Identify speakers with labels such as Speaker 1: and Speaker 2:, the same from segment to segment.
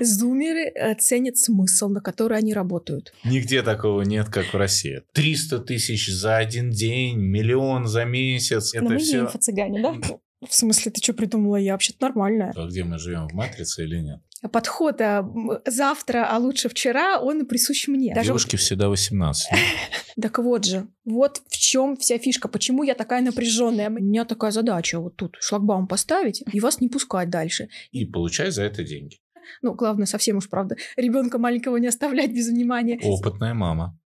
Speaker 1: Зумеры э, ценят смысл, на который они работают.
Speaker 2: Нигде такого нет, как в России. 300 тысяч за один день, миллион за месяц.
Speaker 3: Но это мы все... не инфо-цыгане, да?
Speaker 1: В смысле, ты что придумала? Я вообще-то нормальная.
Speaker 2: А где мы живем, в матрице или нет?
Speaker 1: подход а, завтра, а лучше вчера, он присущ мне.
Speaker 2: Даже... Девушки всегда 18.
Speaker 1: Так вот же, вот в чем вся фишка. Почему я такая напряженная? У меня такая задача вот тут шлагбаум поставить и вас не пускать дальше.
Speaker 2: И получай за это деньги.
Speaker 1: Ну, главное, совсем уж правда, ребенка маленького не оставлять без внимания.
Speaker 2: Опытная мама.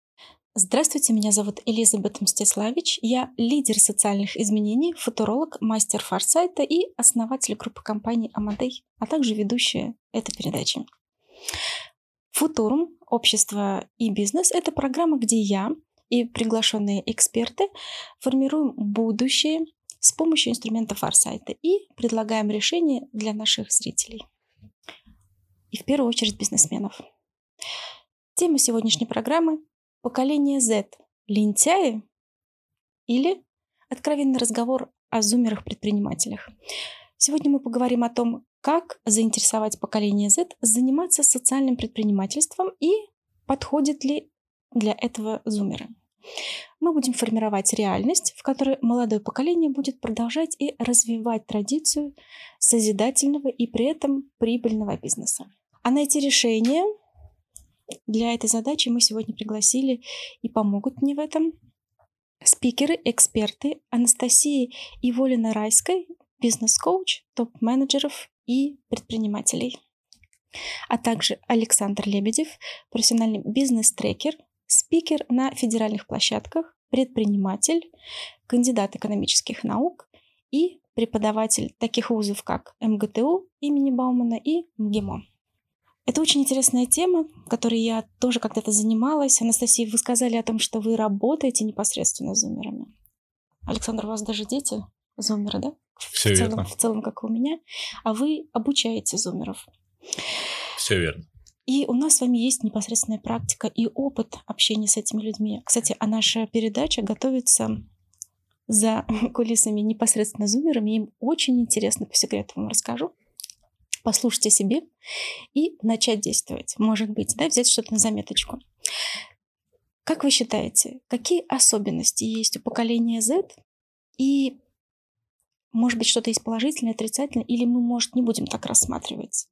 Speaker 3: Здравствуйте, меня зовут Элизабет Мстиславич. Я лидер социальных изменений, футуролог, мастер форсайта и основатель группы компаний Амадей, а также ведущая этой передачи. Футурум, общество и бизнес – это программа, где я и приглашенные эксперты формируем будущее с помощью инструмента форсайта и предлагаем решения для наших зрителей. И в первую очередь бизнесменов. Тема сегодняшней программы Поколение Z – лентяи или откровенный разговор о зумерах-предпринимателях. Сегодня мы поговорим о том, как заинтересовать поколение Z заниматься социальным предпринимательством и подходит ли для этого зумеры. Мы будем формировать реальность, в которой молодое поколение будет продолжать и развивать традицию созидательного и при этом прибыльного бизнеса. А найти решение для этой задачи мы сегодня пригласили и помогут мне в этом спикеры, эксперты Анастасии Иволина Райской, бизнес-коуч, топ-менеджеров и предпринимателей. А также Александр Лебедев, профессиональный бизнес-трекер, спикер на федеральных площадках, предприниматель, кандидат экономических наук и преподаватель таких вузов, как МГТУ имени Баумана и МГИМО. Это очень интересная тема, которой я тоже когда-то занималась. Анастасия, вы сказали о том, что вы работаете непосредственно с зумерами. Александр, у вас даже дети зумеры, да?
Speaker 2: Все
Speaker 3: в
Speaker 2: верно.
Speaker 3: Целом, в целом, как у меня. А вы обучаете зумеров.
Speaker 2: Все верно.
Speaker 3: И у нас с вами есть непосредственная практика и опыт общения с этими людьми. Кстати, а наша передача готовится за кулисами непосредственно зумерами. Им очень интересно, по секрету вам расскажу послушать о себе и начать действовать. Может быть, да, взять что-то на заметочку. Как вы считаете, какие особенности есть у поколения Z? И, может быть, что-то есть положительное, отрицательное, или мы, может, не будем так рассматривать?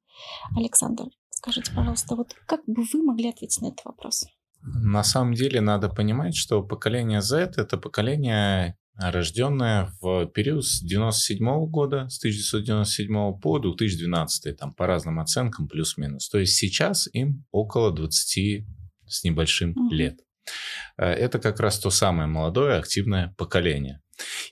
Speaker 3: Александр, скажите, пожалуйста, вот как бы вы могли ответить на этот вопрос?
Speaker 2: На самом деле надо понимать, что поколение Z — это поколение рожденная в период с 97 года, с 1997 по 2012, там по разным оценкам плюс-минус. То есть сейчас им около 20 с небольшим угу. лет. Э, это как раз то самое молодое активное поколение.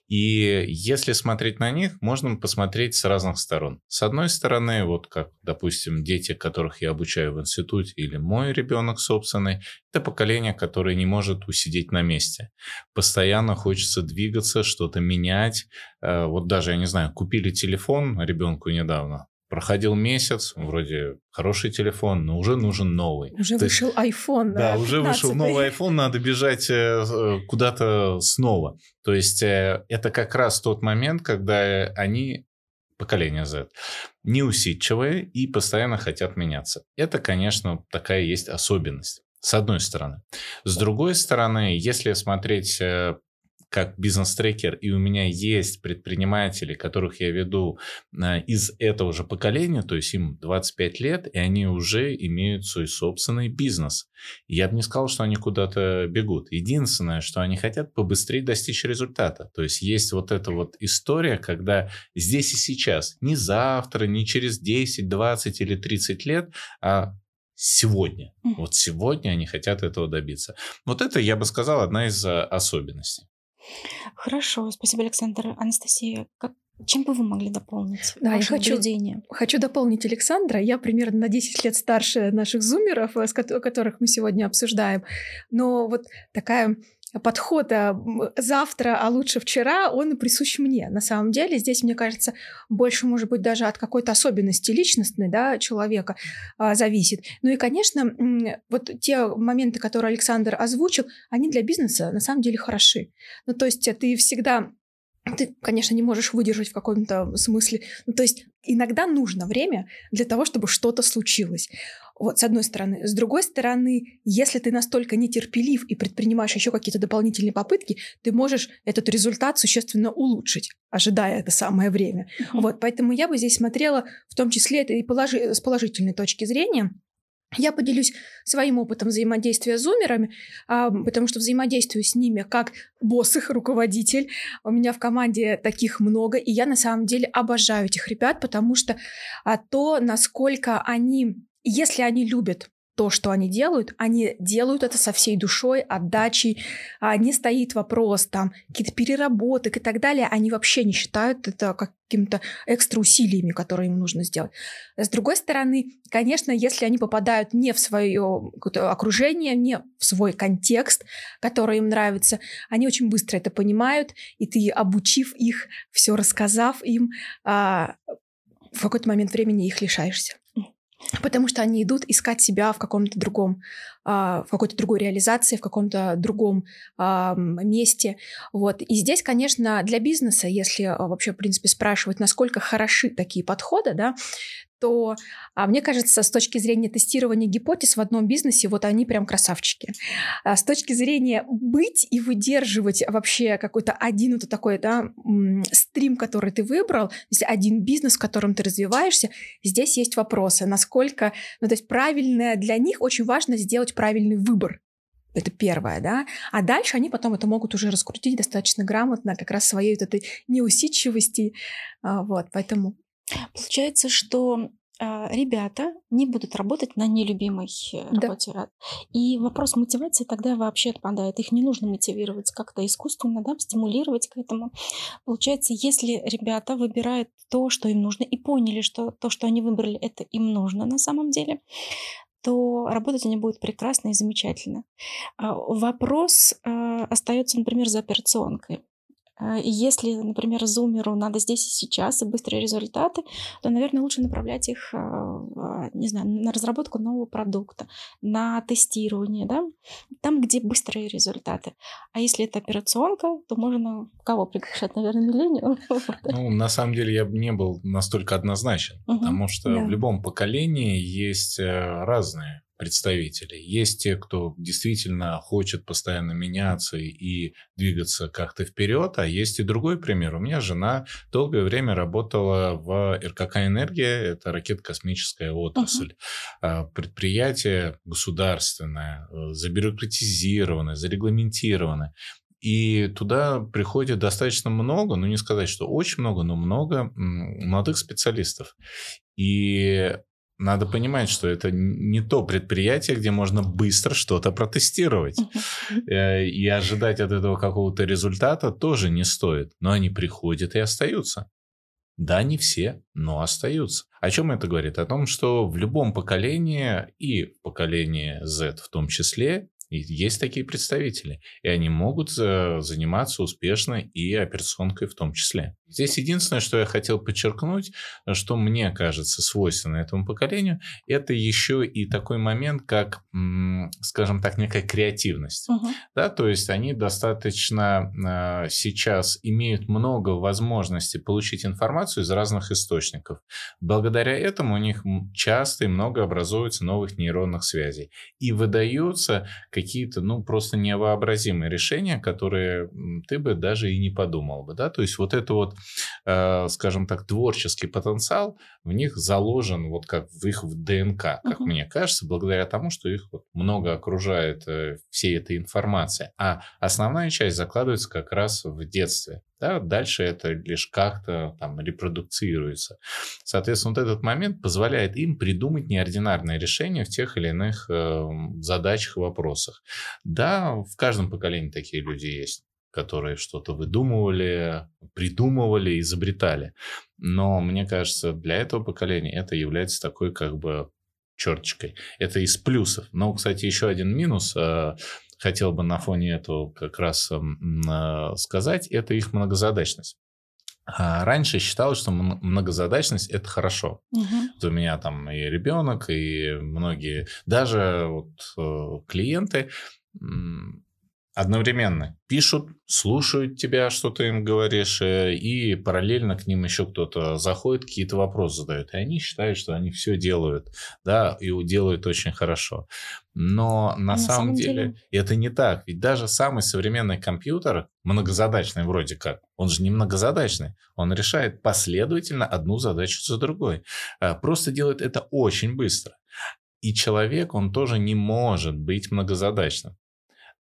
Speaker 2: И если смотреть на них, можно посмотреть с разных сторон. С одной стороны, вот как, допустим, дети, которых я обучаю в институте, или мой ребенок собственный, это поколение, которое не может усидеть на месте. Постоянно хочется двигаться, что-то менять. Э, вот даже, я не знаю, купили телефон ребенку недавно, Проходил месяц, вроде хороший телефон, но уже нужен новый.
Speaker 1: Уже То вышел iPhone.
Speaker 2: Да, да уже вышел новый iPhone, надо бежать э, э, куда-то снова. То есть э, это как раз тот момент, когда они поколение Z, неусидчивые и постоянно хотят меняться. Это, конечно, такая есть особенность. С одной стороны. С другой стороны, если смотреть как бизнес-трекер, и у меня есть предприниматели, которых я веду э, из этого же поколения, то есть им 25 лет, и они уже имеют свой собственный бизнес. Я бы не сказал, что они куда-то бегут. Единственное, что они хотят побыстрее достичь результата. То есть есть вот эта вот история, когда здесь и сейчас, не завтра, не через 10, 20 или 30 лет, а сегодня. Вот сегодня они хотят этого добиться. Вот это, я бы сказал, одна из э, особенностей.
Speaker 3: Хорошо, спасибо, Александр. Анастасия, как, чем бы вы могли дополнить да, ваше я хочу, наблюдение?
Speaker 1: Хочу дополнить Александра. Я примерно на 10 лет старше наших зумеров, э, с которых мы сегодня обсуждаем. Но вот такая подход а, завтра, а лучше вчера, он присущ мне. На самом деле здесь, мне кажется, больше, может быть, даже от какой-то особенности личностной да, человека а, зависит. Ну и, конечно, вот те моменты, которые Александр озвучил, они для бизнеса на самом деле хороши. Ну то есть ты всегда ты, конечно, не можешь выдержать в каком-то смысле. Ну, то есть иногда нужно время для того, чтобы что-то случилось. Вот, с одной стороны. С другой стороны, если ты настолько нетерпелив и предпринимаешь еще какие-то дополнительные попытки, ты можешь этот результат существенно улучшить, ожидая это самое время. Uh-huh. Вот, поэтому я бы здесь смотрела в том числе это и положи, с положительной точки зрения. Я поделюсь своим опытом взаимодействия с зумерами, а, потому что взаимодействую с ними как босс их руководитель. У меня в команде таких много, и я на самом деле обожаю этих ребят, потому что а, то, насколько они, если они любят то, что они делают, они делают это со всей душой, отдачей. А не стоит вопрос там какие-то переработок и так далее. Они вообще не считают это какими-то экстра усилиями, которые им нужно сделать. С другой стороны, конечно, если они попадают не в свое окружение, не в свой контекст, который им нравится, они очень быстро это понимают, и ты, обучив их, все рассказав им, а, в какой-то момент времени их лишаешься потому что они идут искать себя в каком-то другом, а, в какой-то другой реализации, в каком-то другом а, месте. Вот. И здесь, конечно, для бизнеса, если а, вообще, в принципе, спрашивать, насколько хороши такие подходы, да, то а, мне кажется, с точки зрения тестирования гипотез в одном бизнесе, вот они прям красавчики. А, с точки зрения быть и выдерживать вообще какой-то один вот такой да, стрим, который ты выбрал, есть один бизнес, в котором ты развиваешься, здесь есть вопросы, насколько, ну то есть правильное для них очень важно сделать правильный выбор. Это первое, да. А дальше они потом это могут уже раскрутить достаточно грамотно, как раз своей вот этой неусидчивости. А, вот, поэтому
Speaker 3: Получается, что а, ребята не будут работать на нелюбимой э, да. работе. И вопрос мотивации тогда вообще отпадает. Их не нужно мотивировать как-то искусственно, да, стимулировать к этому. Получается, если ребята выбирают то, что им нужно, и поняли, что то, что они выбрали, это им нужно на самом деле, то работать они будут прекрасно и замечательно. А, вопрос а, остается, например, за операционкой. А, и если, например, зумеру надо здесь и сейчас и быстрые результаты, то, наверное, лучше направлять их, а, не знаю, на разработку нового продукта, на тестирование, да, там, где быстрые результаты. А если это операционка, то можно кого приглашать, наверное, Милению?
Speaker 2: Ну, на самом деле, я бы не был настолько однозначен, угу. потому что да. в любом поколении есть э, разные представителей. Есть те, кто действительно хочет постоянно меняться и двигаться как-то вперед, а есть и другой пример. У меня жена долгое время работала в РКК «Энергия», это ракетно-космическая отрасль. Uh-huh. Предприятие государственное, э, забюрократизированное, зарегламентированное. И туда приходит достаточно много, ну не сказать, что очень много, но много молодых специалистов. И надо понимать, что это не то предприятие, где можно быстро что-то протестировать. Э, и ожидать от этого какого-то результата тоже не стоит. Но они приходят и остаются. Да, не все, но остаются. О чем это говорит? О том, что в любом поколении, и в поколении Z в том числе, есть такие представители, и они могут э, заниматься успешно и операционкой в том числе. Здесь единственное, что я хотел подчеркнуть, что мне кажется свойственно этому поколению, это еще и такой момент, как, скажем так, некая креативность. Угу. Да, то есть они достаточно э, сейчас имеют много возможностей получить информацию из разных источников. Благодаря этому у них часто и много образуется новых нейронных связей. И выдаются какие-то, ну, просто невообразимые решения, которые ты бы даже и не подумал бы, да, то есть вот это вот, скажем так, творческий потенциал в них заложен вот как в их в ДНК, как uh-huh. мне кажется, благодаря тому, что их вот много окружает э, всей этой информации, а основная часть закладывается как раз в детстве. Да, дальше это лишь как-то там репродуцируется. Соответственно, вот этот момент позволяет им придумать неординарные решения в тех или иных э, задачах и вопросах. Да, в каждом поколении такие люди есть которые что-то выдумывали, придумывали, изобретали. Но мне кажется, для этого поколения это является такой как бы черточкой. Это из плюсов. Но, кстати, еще один минус э, хотел бы на фоне этого как раз э, сказать, это их многозадачность. А раньше считалось, что многозадачность это хорошо. Угу. Вот у меня там и ребенок, и многие, даже вот э, клиенты одновременно пишут, слушают тебя, что ты им говоришь, э, и параллельно к ним еще кто-то заходит, какие-то вопросы задает. И они считают, что они все делают, да, и делают очень хорошо. Но на, на самом, самом деле, деле это не так. Ведь даже самый современный компьютер, многозадачный вроде как, он же не многозадачный. Он решает последовательно одну задачу за другой. Э, просто делает это очень быстро. И человек, он тоже не может быть многозадачным.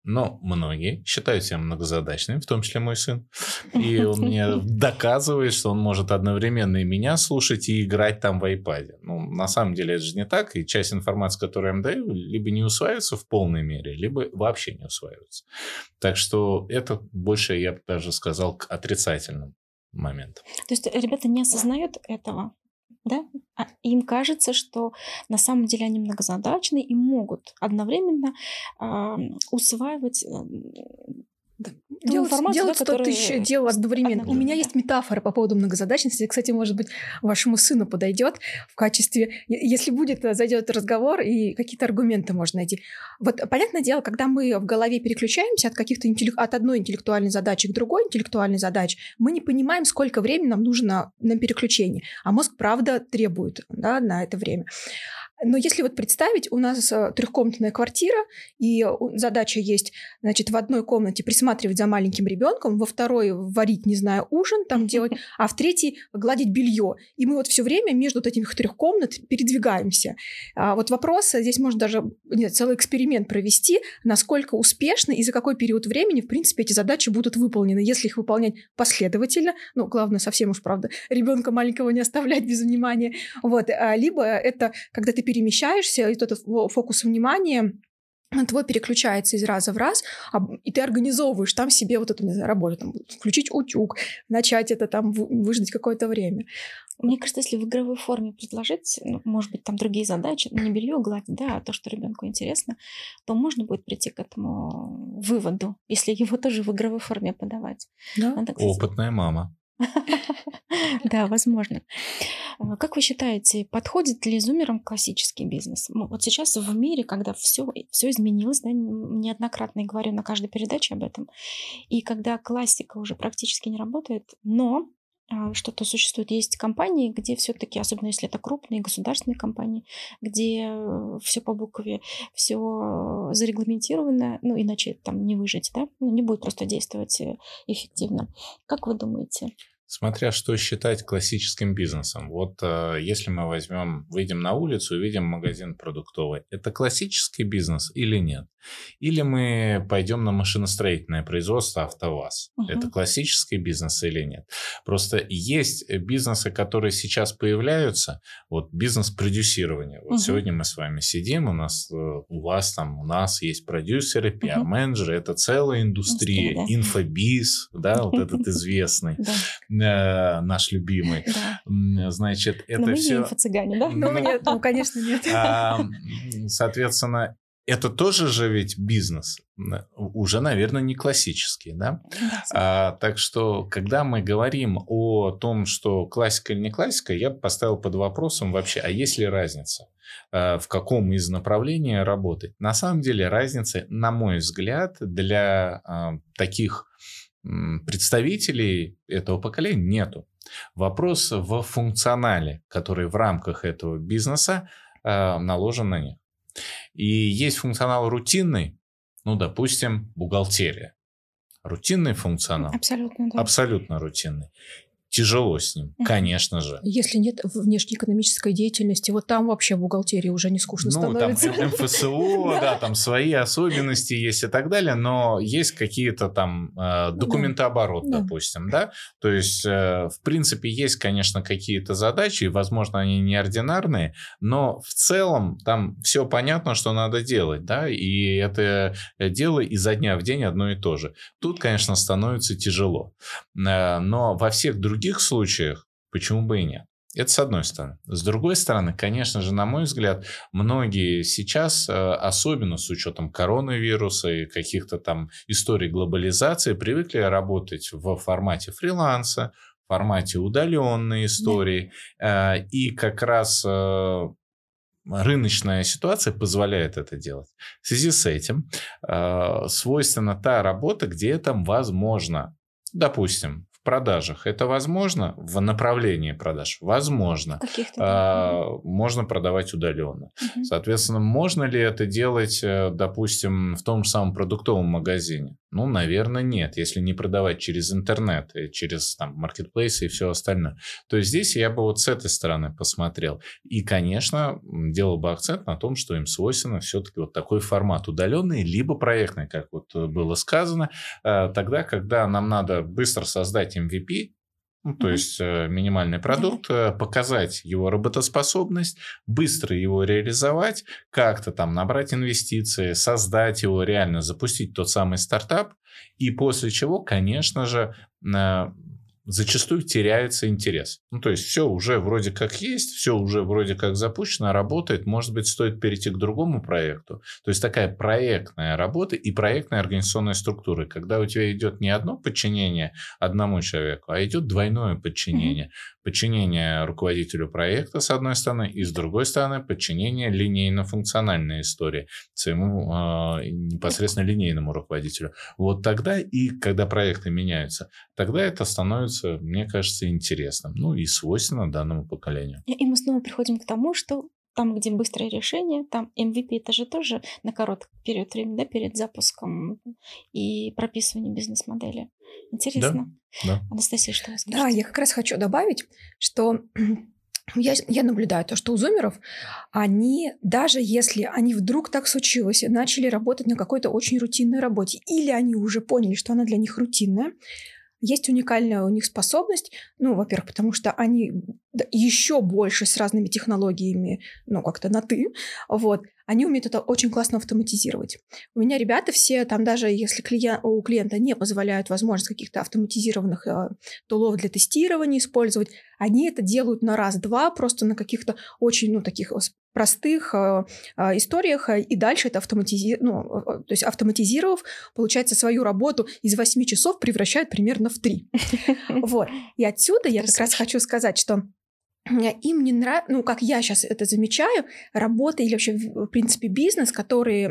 Speaker 2: Но многие считают себя многозадачными, в том числе мой сын. И он мне доказывает, что он может одновременно и меня слушать, и играть там в iPad. Ну, на самом деле это же не так. И часть информации, которую я им даю, либо не усваивается в полной мере, либо вообще не усваивается. Так что это больше, я бы даже сказал, к отрицательным моментам.
Speaker 3: То есть ребята не осознают этого? Да, а им кажется, что на самом деле они многозадачны и могут одновременно э, усваивать э,
Speaker 1: да. Делать, делать да, 100 тысяч дел одновременно. одновременно. У меня есть метафора по поводу многозадачности. Кстати, может быть, вашему сыну подойдет в качестве... Если будет, э, зайдет разговор, и какие-то аргументы можно найти. Вот, понятное дело, когда мы в голове переключаемся от каких-то интеллек... от одной интеллектуальной задачи к другой интеллектуальной задаче, мы не понимаем, сколько времени нам нужно на переключение. А мозг, правда, требует да, на это время. Но если вот представить, у нас э, трехкомнатная квартира, и задача есть, значит, в одной комнате присматривать за маленьким ребенком, во второй варить, не знаю, ужин там делать, а в третьей гладить белье. И мы вот все время между вот этих трех комнат передвигаемся. А вот вопрос, э, здесь можно даже нет, целый эксперимент провести, насколько успешно и за какой период времени, в принципе, эти задачи будут выполнены, если их выполнять последовательно, ну, главное, совсем уж, правда, ребенка маленького не оставлять без внимания, вот, а, либо это, когда ты перемещаешься, и этот фокус внимания твой переключается из раза в раз, и ты организовываешь там себе вот эту не знаю, работу, там, включить утюг, начать это там, выждать какое-то время.
Speaker 3: Мне кажется, если в игровой форме предложить, ну, может быть, там другие задачи, не белье гладить, да, а то, что ребенку интересно, то можно будет прийти к этому выводу, если его тоже в игровой форме подавать.
Speaker 2: Да? Надо, кстати... Опытная мама.
Speaker 3: Да, возможно. А, как вы считаете, подходит ли зумерам классический бизнес? Вот сейчас в мире, когда все, все изменилось, да, неоднократно я говорю на каждой передаче об этом, и когда классика уже практически не работает, но что-то существует. Есть компании, где все-таки, особенно если это крупные государственные компании, где э, все по букве, все зарегламентировано, ну иначе там не выжить, да, ну, не будет просто действовать э, эффективно. Как вы думаете?
Speaker 2: Смотря что считать классическим бизнесом. Вот э, если мы возьмем, выйдем на улицу и видим магазин продуктовый, это классический бизнес или нет? Или мы пойдем на машиностроительное производство АвтоВАЗ? Угу. Это классический бизнес или нет? Просто есть бизнесы, которые сейчас появляются, вот бизнес продюсирования. Вот угу. сегодня мы с вами сидим, у нас, э, у вас там, у нас есть продюсеры, пиар-менеджеры, угу. это целая индустрия, Индустрия, да. инфобиз, да, вот этот известный э, наш любимый. Да. Значит, это Но мы все...
Speaker 3: не цыгане да?
Speaker 1: Ну, нет, ну, конечно, нет.
Speaker 2: Соответственно, это тоже же ведь бизнес, уже, наверное, не классический, да? а, так что, когда мы говорим о том, что классика или не классика, я бы поставил под вопросом вообще, а есть ли разница? А, в каком из направлений работать? На самом деле разницы, на мой взгляд, для а, таких представителей этого поколения нету. Вопрос в функционале, который в рамках этого бизнеса э, наложен на них. И есть функционал рутинный, ну, допустим, бухгалтерия. Рутинный функционал.
Speaker 3: Абсолютно, да.
Speaker 2: Абсолютно рутинный тяжело с ним, конечно же.
Speaker 1: Если нет внешнеэкономической деятельности, вот там вообще бухгалтерии уже не скучно ну, становится.
Speaker 2: там МФСО, да, там свои особенности есть и так далее, но есть какие-то там э, документооборот, допустим, да, то есть, э, в принципе, есть, конечно, какие-то задачи, возможно, они неординарные, но в целом там все понятно, что надо делать, да, и это дело изо дня в день одно и то же. Тут, конечно, становится тяжело, э, но во всех других других случаях почему бы и нет? Это с одной стороны. С другой стороны, конечно же, на мой взгляд, многие сейчас, э, особенно с учетом коронавируса и каких-то там историй глобализации, привыкли работать в формате фриланса, в формате удаленной истории. Да. Э, и как раз э, рыночная ситуация позволяет это делать. В связи с этим свойственна та работа, где это возможно. Допустим, продажах это возможно? В направлении продаж возможно. А, можно продавать удаленно. Угу. Соответственно, можно ли это делать, э, допустим, в том же самом продуктовом магазине? Ну, наверное, нет, если не продавать через интернет, и через там маркетплейсы и все остальное. То есть здесь я бы вот с этой стороны посмотрел. И, конечно, делал бы акцент на том, что им свойственно все-таки вот такой формат удаленный, либо проектный, как вот было сказано, э, тогда, когда нам надо быстро создать MVP, ну, то mm-hmm. есть э, минимальный продукт, mm-hmm. показать его работоспособность, быстро его реализовать, как-то там набрать инвестиции, создать его реально, запустить тот самый стартап, и после чего, конечно же, э, зачастую теряется интерес. Ну, то есть все уже вроде как есть, все уже вроде как запущено, работает. Может быть, стоит перейти к другому проекту. То есть такая проектная работа и проектная организационная структура. Когда у тебя идет не одно подчинение одному человеку, а идет двойное подчинение. Mm-hmm подчинение руководителю проекта, с одной стороны, и с другой стороны, подчинение линейно-функциональной истории своему э, непосредственно линейному руководителю. Вот тогда и когда проекты меняются, тогда это становится, мне кажется, интересным, ну и свойственно данному поколению.
Speaker 3: И мы снова приходим к тому, что там, где быстрое решение, там MVP это же тоже на короткий период времени, да, перед запуском и прописыванием бизнес-модели. Интересно.
Speaker 2: Да, да.
Speaker 3: Анастасия, что вы
Speaker 1: скажете? Да, я как раз хочу добавить, что я, я наблюдаю то, что у зумеров, они, даже если они вдруг так случилось, начали работать на какой-то очень рутинной работе, или они уже поняли, что она для них рутинная, есть уникальная у них способность, ну, во-первых, потому что они еще больше с разными технологиями, ну, как-то на «ты», вот, они умеют это очень классно автоматизировать. У меня ребята все, там даже если клиент, у клиента не позволяют возможность каких-то автоматизированных э, тулов для тестирования использовать, они это делают на раз-два, просто на каких-то очень, ну, таких простых э, э, историях, э, и дальше это автоматизи... ну, то есть автоматизировав, получается, свою работу из 8 часов превращают примерно в 3. Вот. И отсюда я как раз хочу сказать, что им не нравится, ну, как я сейчас это замечаю, работа или вообще, в принципе, бизнес, который,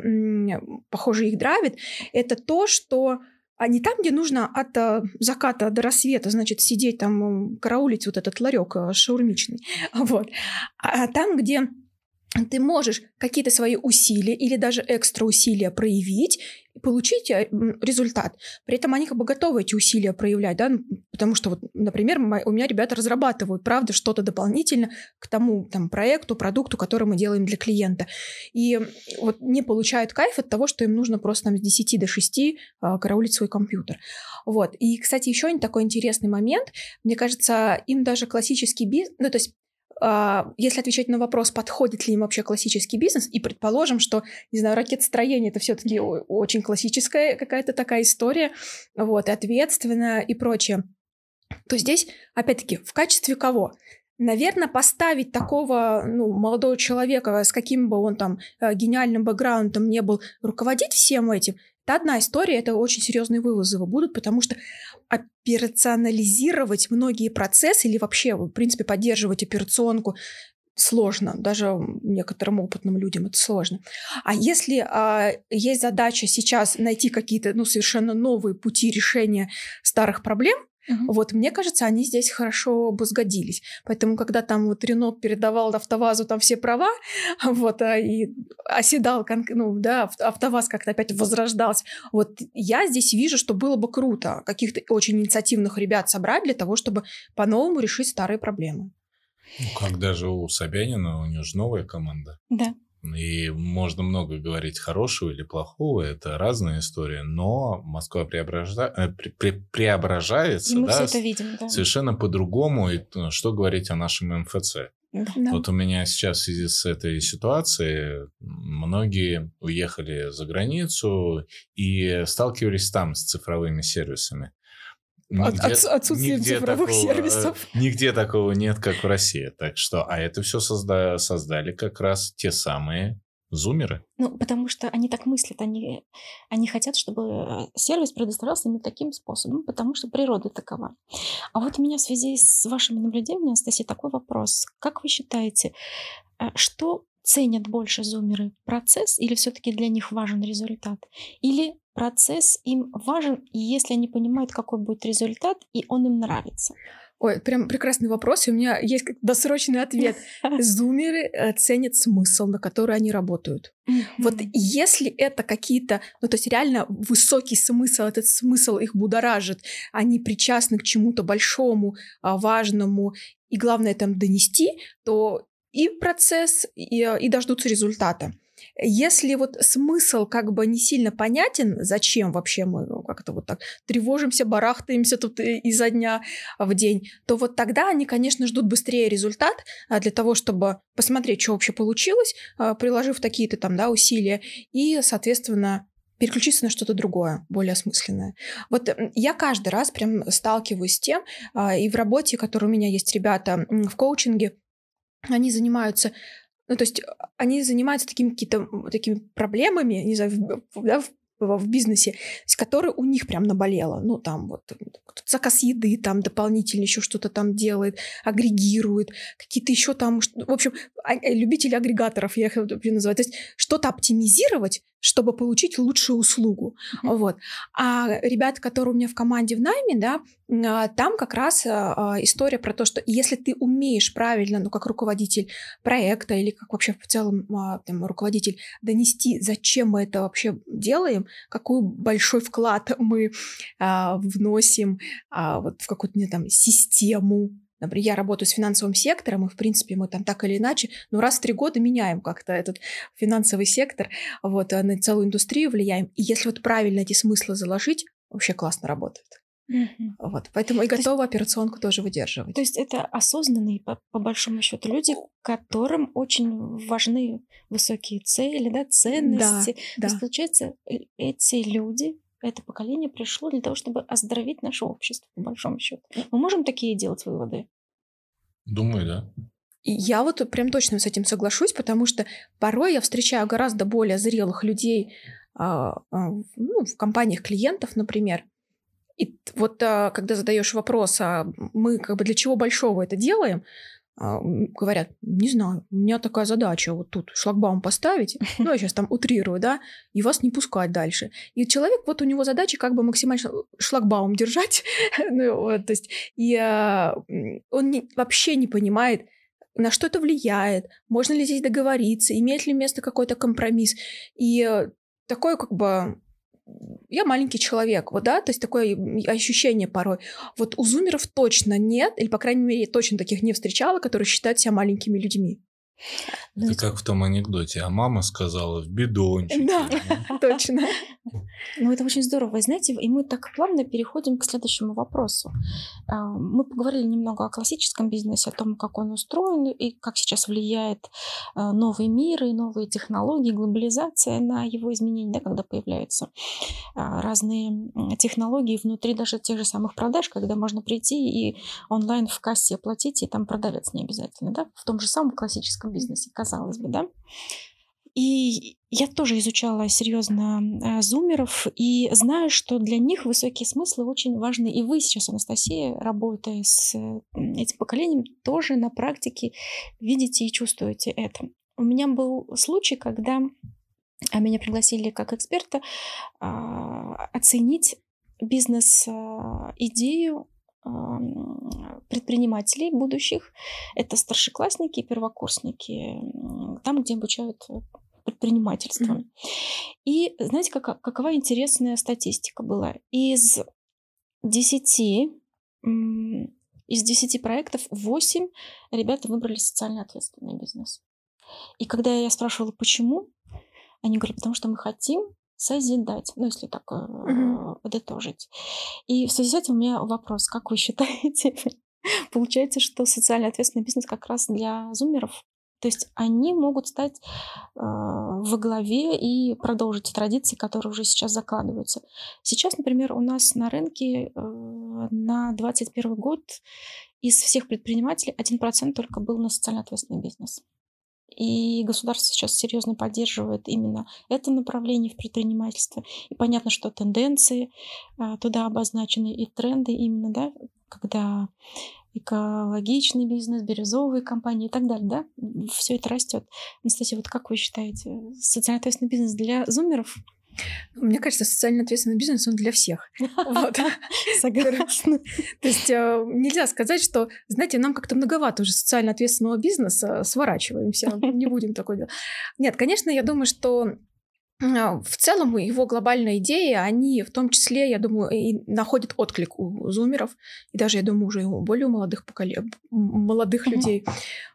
Speaker 1: похоже, их драйвит, это то, что а не там, где нужно от заката до рассвета, значит, сидеть там, караулить вот этот ларек шаурмичный, вот, а там, где ты можешь какие-то свои усилия или даже экстра усилия проявить и получить э, результат. При этом они как бы готовы эти усилия проявлять, да, потому что вот, например, у меня ребята разрабатывают, правда, что-то дополнительно к тому там проекту, продукту, который мы делаем для клиента. И вот не получают кайф от того, что им нужно просто там с 10 до 6 а, караулить свой компьютер. Вот. И, кстати, еще один такой интересный момент. Мне кажется, им даже классический бизнес, ну, то есть если отвечать на вопрос, подходит ли им вообще классический бизнес, и предположим, что, не знаю, ракетостроение это все-таки очень классическая какая-то такая история, вот, и ответственная и прочее, то здесь, опять-таки, в качестве кого? Наверное, поставить такого ну, молодого человека, с каким бы он там э, гениальным бэкграундом не был, руководить всем этим, это одна история, это очень серьезные вызовы будут, потому что операционализировать многие процессы или вообще, в принципе, поддерживать операционку сложно, даже некоторым опытным людям это сложно. А если а, есть задача сейчас найти какие-то ну, совершенно новые пути решения старых проблем, Угу. Вот, мне кажется, они здесь хорошо бы сгодились. Поэтому, когда там вот Рено передавал АвтоВАЗу там все права, вот, а, и оседал, ну, да, АвтоВАЗ как-то опять возрождался, вот я здесь вижу, что было бы круто каких-то очень инициативных ребят собрать для того, чтобы по-новому решить старые проблемы.
Speaker 2: Ну, как даже у Собянина, у него же новая команда.
Speaker 3: Да.
Speaker 2: И можно много говорить хорошего или плохого, это разная история, но Москва преобража... э, пре пре преображается,
Speaker 3: мы
Speaker 2: да,
Speaker 3: все это видим, да.
Speaker 2: совершенно по-другому. И что говорить о нашем МФЦ? Да. Вот у меня сейчас в связи с этой ситуацией многие уехали за границу и сталкивались там с цифровыми сервисами.
Speaker 1: Нигде, От, отсутствие нигде цифровых такого, сервисов.
Speaker 2: Нигде такого нет, как в России. Так что, а это все созда, создали как раз те самые зумеры.
Speaker 3: Ну, потому что они так мыслят, они, они хотят, чтобы сервис предоставлялся именно таким способом, потому что природа такова. А вот у меня в связи с вашими наблюдениями, Анастасия, такой вопрос. Как вы считаете, э, что ценят больше зумеры процесс или все-таки для них важен результат? Или процесс им важен, если они понимают, какой будет результат, и он им нравится?
Speaker 1: Ой, прям прекрасный вопрос, и у меня есть досрочный ответ. Зумеры э, ценят смысл, на который они работают. Вот если это какие-то, ну то есть реально высокий смысл, этот смысл их будоражит, они причастны к чему-то большому, а, важному, и главное там донести, то и процесс, и, и дождутся результата. Если вот смысл как бы не сильно понятен, зачем вообще мы ну, как-то вот так тревожимся, барахтаемся тут изо дня в день, то вот тогда они, конечно, ждут быстрее результат а, для того, чтобы посмотреть, что вообще получилось, а, приложив такие-то там, да, усилия, и, соответственно, переключиться на что-то другое, более осмысленное. Вот я каждый раз прям сталкиваюсь с тем, а, и в работе, которая у меня есть ребята в коучинге, они занимаются ну, то есть а, они занимаются такими какими-то такими проблемами, не знаю, в, да, в в бизнесе, с которой у них прям наболело. Ну, там вот заказ еды, там дополнительно еще что-то там делает, агрегирует, какие-то еще там, в общем, а, э, любители агрегаторов, я их называю. То есть что-то оптимизировать, чтобы получить лучшую услугу. Mm-hmm. Вот. А ребята, которые у меня в команде в найме, да, а, там как раз а, история про то, что если ты умеешь правильно, ну, как руководитель проекта или как вообще в целом там, руководитель, донести, зачем мы это вообще делаем, какой большой вклад мы а, вносим а, вот в какую-то не, там систему, Например, я работаю с финансовым сектором, и, в принципе, мы там так или иначе, ну, раз в три года меняем как-то этот финансовый сектор, вот, а на целую индустрию влияем. И если вот правильно эти смыслы заложить, вообще классно работает. Mm-hmm. Вот, поэтому и готова есть, операционку тоже выдерживать.
Speaker 3: То есть это осознанные, по, по большому счету, люди, которым очень важны высокие цели, да, ценности. Да, да. То есть, получается, э, эти люди это поколение пришло для того, чтобы оздоровить наше общество, по большому счету. Мы можем такие делать выводы?
Speaker 2: Думаю, да.
Speaker 1: И я вот прям точно с этим соглашусь, потому что порой я встречаю гораздо более зрелых людей а, а, ну, в компаниях клиентов, например. И вот а, когда задаешь вопрос, а мы как бы для чего большого это делаем, говорят, не знаю, у меня такая задача вот тут шлагбаум поставить, ну, я сейчас там утрирую, да, и вас не пускать дальше. И человек, вот у него задача как бы максимально шлагбаум держать, ну, вот, то есть, и а, он не, вообще не понимает, на что это влияет, можно ли здесь договориться, имеет ли место какой-то компромисс. И э, такое как бы я маленький человек, вот, да, то есть такое ощущение порой. Вот у зумеров точно нет, или, по крайней мере, точно таких не встречала, которые считают себя маленькими людьми.
Speaker 2: Это ну, как в том анекдоте, а мама сказала в бидончике.
Speaker 1: Да, точно.
Speaker 3: Ну, это очень здорово. Вы знаете, и мы так плавно переходим к следующему вопросу. А, мы поговорили немного о классическом бизнесе, о том, как он устроен и как сейчас влияет а, новый мир и новые технологии, глобализация на его изменения, да, когда появляются а, разные технологии внутри даже тех же самых продаж, когда можно прийти и онлайн в кассе оплатить, и там продавец не обязательно, да, в том же самом классическом бизнесе, казалось бы, да. И я тоже изучала серьезно э, зумеров и знаю, что для них высокие смыслы очень важны. И вы сейчас, Анастасия, работая с этим поколением, тоже на практике видите и чувствуете это. У меня был случай, когда а, меня пригласили как эксперта а, оценить бизнес-идею предпринимателей будущих. Это старшеклассники и первокурсники, там, где обучают предпринимательства. Mm-hmm. И знаете, как, какова интересная статистика была? Из 10 из 10 проектов 8 ребята выбрали социально ответственный бизнес. И когда я спрашивала, почему, они говорят, потому что мы хотим созидать, ну, если так uh-huh. подытожить. И в связи с этим у меня вопрос, как вы считаете, получается, что социально ответственный бизнес как раз для зумеров? То есть они могут стать э, во главе и продолжить традиции, которые уже сейчас закладываются. Сейчас, например, у нас на рынке э, на 2021 год из всех предпринимателей 1% только был на социально ответственный бизнес. И государство сейчас серьезно поддерживает именно это направление в предпринимательстве. И понятно, что тенденции а, туда обозначены и тренды именно, да, когда экологичный бизнес, бирюзовые компании и так далее, да? Все это растет. Анастасия, вот как вы считаете, социально ответственный бизнес для зумеров?
Speaker 1: Мне кажется, социально ответственный бизнес, он для всех. Вот.
Speaker 3: Согласна.
Speaker 1: То есть э, нельзя сказать, что, знаете, нам как-то многовато уже социально ответственного бизнеса, сворачиваемся, не будем такой делать. Нет, конечно, я думаю, что в целом его глобальные идеи, они в том числе, я думаю, и находят отклик у зумеров, и даже, я думаю, уже у более молодых поколе... молодых людей.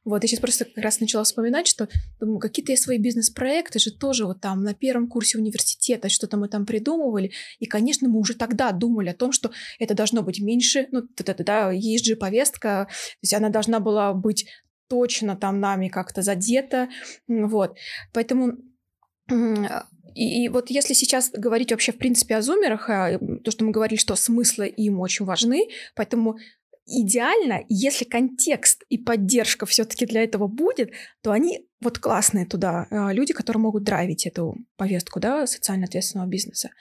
Speaker 1: Вот, я сейчас просто как раз начала вспоминать, что, думаю, какие-то свои бизнес-проекты же тоже вот там на первом курсе университета что-то мы там придумывали, и, конечно, мы уже тогда думали о том, что это должно быть меньше, ну, это, да, есть же повестка, то есть она должна была быть точно там нами как-то задета, вот. Поэтому и, и вот если сейчас говорить вообще в принципе о зумерах, а, то, что мы говорили, что смыслы им очень важны, поэтому идеально, если контекст и поддержка все-таки для этого будет, то они вот классные туда а, люди, которые могут драйвить эту повестку, да, социально ответственного бизнеса.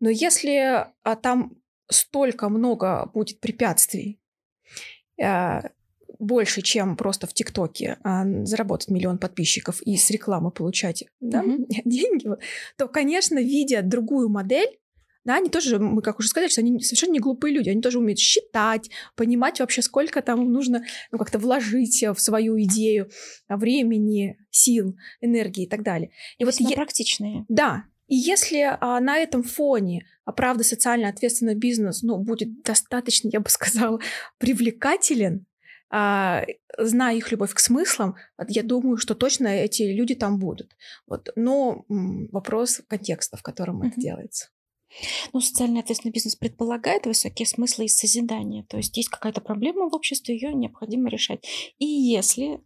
Speaker 1: Но если а, там столько много будет препятствий, больше, чем просто в ТикТоке а, заработать миллион подписчиков и с рекламы получать да, mm-hmm. деньги, то, конечно, видя другую модель, да, они тоже, мы как уже сказали, что они совершенно не глупые люди, они тоже умеют считать, понимать вообще, сколько там нужно ну, как-то вложить в свою идею времени, сил, энергии и так далее.
Speaker 3: И вот е- практичные.
Speaker 1: Да, и если а, на этом фоне, а правда, социально ответственный бизнес, ну, будет достаточно, я бы сказала, привлекателен, а, зная их любовь к смыслам, я думаю, что точно эти люди там будут. Вот. Но вопрос контекста, в котором mm-hmm. это делается.
Speaker 3: Ну, социально ответственный бизнес предполагает высокие смыслы и созидания. То есть есть какая-то проблема в обществе, ее необходимо решать. И если...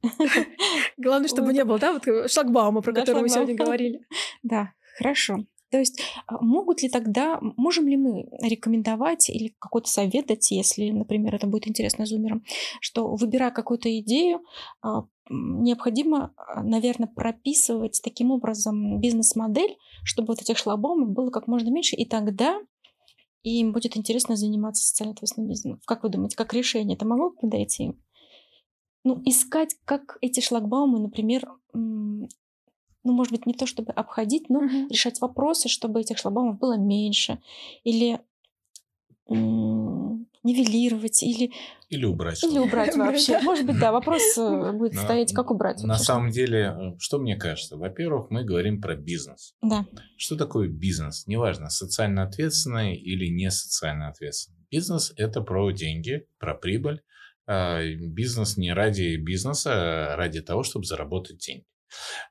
Speaker 1: Главное, чтобы не было, да, вот э, шлагбаума, про который мы сегодня говорили.
Speaker 3: Да, хорошо. То есть а, могут ли тогда, можем ли мы рекомендовать или какой-то совет дать, если, например, это будет интересно зумерам, что выбирая какую-то идею, а, необходимо, а, наверное, прописывать таким образом бизнес-модель, чтобы вот этих шлагбаумов было как можно меньше, и тогда им будет интересно заниматься социально ответственным бизнесом. Как вы думаете, как решение это могло подойти? Ну, искать, как эти шлагбаумы, например, ну, может быть, не то чтобы обходить, но угу. решать вопросы, чтобы этих шлагбаумов было меньше. Или нивелировать, или...
Speaker 2: Или убрать.
Speaker 3: Или убрать вообще. Может быть, да, вопрос э, будет стоять, как убрать.
Speaker 2: На самом деле, э, что мне кажется? Во-первых, мы говорим про бизнес.
Speaker 3: Да.
Speaker 2: Что такое бизнес? Неважно, социально ответственный или не социально ответственный. Бизнес – это про деньги, про прибыль. А, бизнес не ради бизнеса, а ради того, чтобы заработать деньги.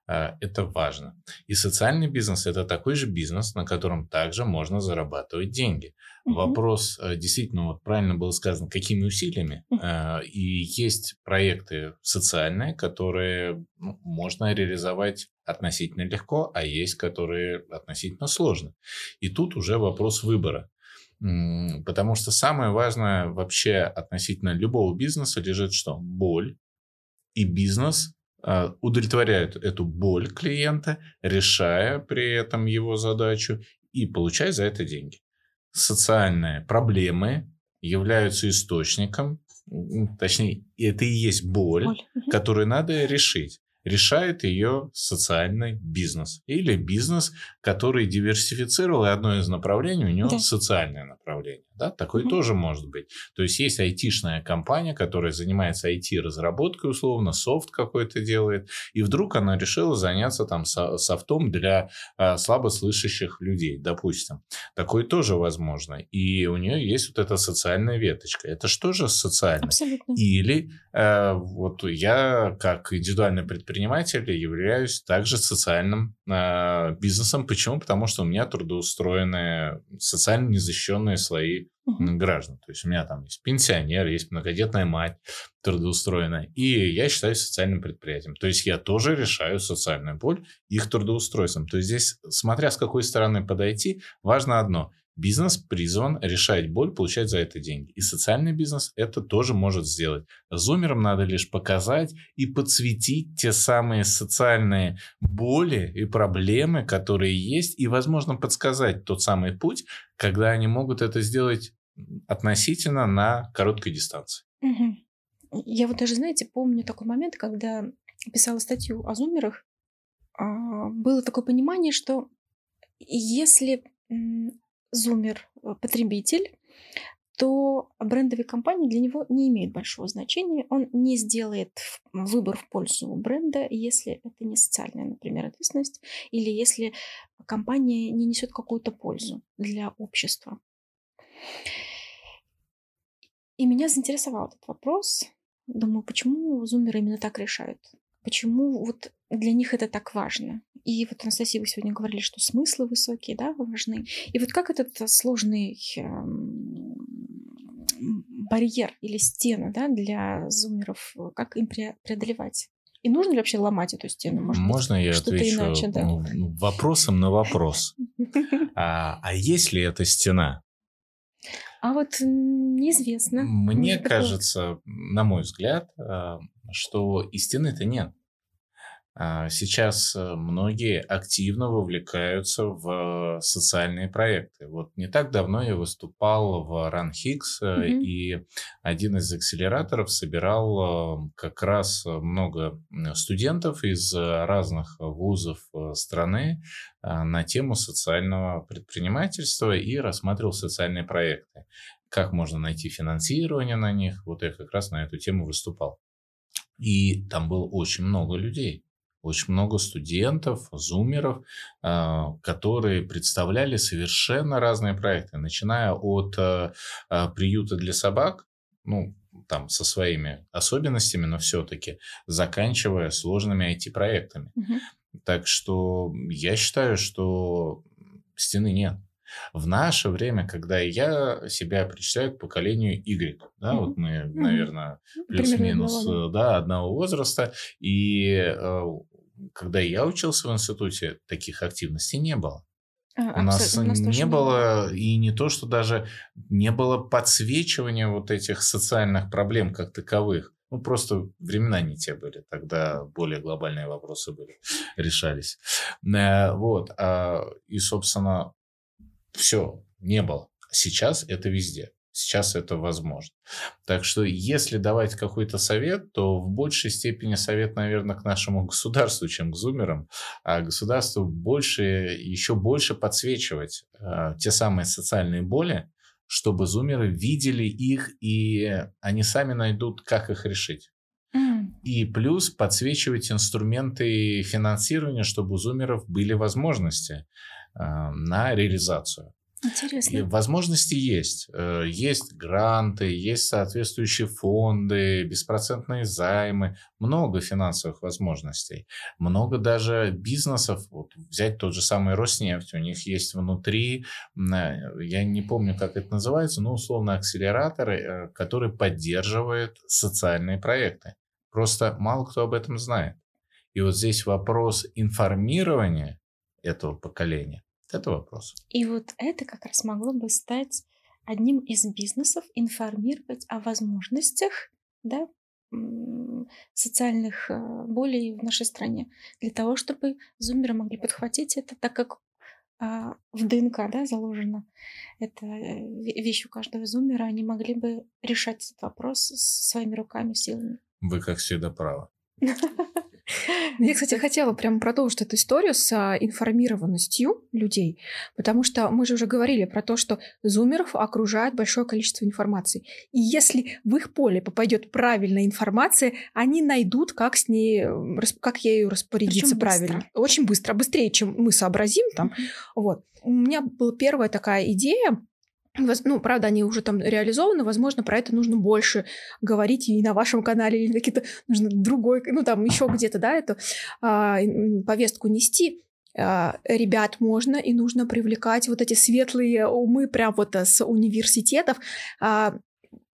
Speaker 2: А, это важно. И социальный бизнес – это такой же бизнес, на котором также можно зарабатывать деньги. Угу. Вопрос, э, действительно, вот правильно было сказано, какими усилиями. Угу. И есть проекты социальные, которые ну, можно реализовать относительно легко, а есть, которые относительно сложно. И тут уже вопрос выбора. Потому что самое важное вообще относительно любого бизнеса лежит что? Боль. И бизнес удовлетворяют эту боль клиента, решая при этом его задачу и получая за это деньги. Социальные проблемы являются источником, точнее, это и есть боль, боль. которую надо решить решает ее социальный бизнес. Или бизнес, который диверсифицировал, и одно из направлений у него да. социальное направление. Да? Такое mm-hmm. тоже может быть. То есть есть айтишная компания, которая занимается IT-разработкой условно, софт какой-то делает, и вдруг она решила заняться там софтом для а, слабослышащих людей, допустим. Такое тоже возможно. И у нее есть вот эта социальная веточка. Это что же социально?
Speaker 3: Абсолютно.
Speaker 2: Или э, вот я как индивидуальный предприниматель являюсь также социальным бизнесом. Почему? Потому что у меня трудоустроенные социально незащищенные слои угу. граждан. То есть у меня там есть пенсионер, есть многодетная мать трудоустроенная, и я считаюсь социальным предприятием. То есть я тоже решаю социальную боль их трудоустройством. То есть здесь, смотря с какой стороны подойти, важно одно – Бизнес призван решать боль, получать за это деньги. И социальный бизнес это тоже может сделать. Зумерам надо лишь показать и подсветить те самые социальные боли и проблемы, которые есть, и, возможно, подсказать тот самый путь, когда они могут это сделать относительно на короткой дистанции.
Speaker 3: Угу. Я вот даже, знаете, помню такой момент, когда писала статью о зумерах, а, было такое понимание, что если зумер э, потребитель, то брендовые компании для него не имеют большого значения. Он не сделает выбор в пользу бренда, если это не социальная, например, ответственность, или если компания не несет какую-то пользу для общества. И меня заинтересовал этот вопрос. Думаю, почему зумеры именно так решают? Почему вот для них это так важно? И вот, Анастасия, вы сегодня говорили, что смыслы высокие, да, важны. И вот как этот сложный эм, барьер или стену да, для зумеров, как им преодолевать? И нужно ли вообще ломать эту стену?
Speaker 2: Может Можно быть, я отвечу иначе, да? вопросом на вопрос? А, а есть ли эта стена?
Speaker 3: А вот неизвестно.
Speaker 2: Мне кажется, на мой взгляд, а, что и стены-то нет. А, сейчас э, многие активно вовлекаются в социальные проекты. Вот не так давно я выступал в RunHix, mm-hmm. и один из акселераторов собирал э, как раз много студентов из разных вузов страны на тему социального предпринимательства и рассматривал социальные проекты. Как можно найти финансирование на них? Вот я как раз на эту тему выступал. И там было очень много людей очень много студентов, зумеров, а, которые представляли совершенно разные проекты, начиная от а, а, приюта для собак, ну, там, со своими особенностями, но все-таки, заканчивая сложными IT-проектами. Угу. Так что я считаю, что стены нет. В наше время, когда я себя причисляю к поколению Y, да, mm-hmm. вот мы, наверное, плюс-минус, да, одного возраста, и э, когда я учился в институте, таких активностей не было. А, у, нас у нас не было, и не то, что даже не было подсвечивания вот этих социальных проблем как таковых. Ну, просто времена не те были, тогда более глобальные вопросы были, решались. Э, вот, а, и, собственно, все, не было. Сейчас это везде. Сейчас это возможно. Так что, если давать какой-то совет, то в большей степени совет, наверное, к нашему государству, чем к зумерам, а государству больше, еще больше подсвечивать э, те самые социальные боли, чтобы зумеры видели их, и они сами найдут, как их решить. И плюс подсвечивать инструменты финансирования, чтобы у зумеров были возможности э, на реализацию.
Speaker 3: Интересно.
Speaker 2: И возможности есть. Э, есть гранты, есть соответствующие фонды, беспроцентные займы, много финансовых возможностей. Много даже бизнесов. Вот взять тот же самый Роснефть, у них есть внутри, я не помню, как это называется, но условно акселераторы, э, которые поддерживают социальные проекты. Просто мало кто об этом знает. И вот здесь вопрос информирования этого поколения это вопрос.
Speaker 3: И вот это как раз могло бы стать одним из бизнесов, информировать о возможностях да, социальных э, болей в нашей стране, для того, чтобы зумеры могли подхватить это, так как а, в ДНК да, заложено. Это э, вещь у каждого зумера. Они могли бы решать этот вопрос своими руками, силами.
Speaker 2: Вы, как всегда, правы.
Speaker 1: Я, кстати, хотела прям продолжить эту историю с а, информированностью людей, потому что мы же уже говорили про то, что зумеров окружает большое количество информации. И если в их поле попадет правильная информация, они найдут, как с ней, как ею распорядиться Причем правильно. Быстро. Очень быстро, быстрее, чем мы сообразим там. Вот. У меня была первая такая идея, ну, правда, они уже там реализованы, возможно, про это нужно больше говорить и на вашем канале, или какие-то нужно другой, ну, там еще где-то, да, эту а, повестку нести. А, ребят можно и нужно привлекать вот эти светлые умы прям вот с университетов, а,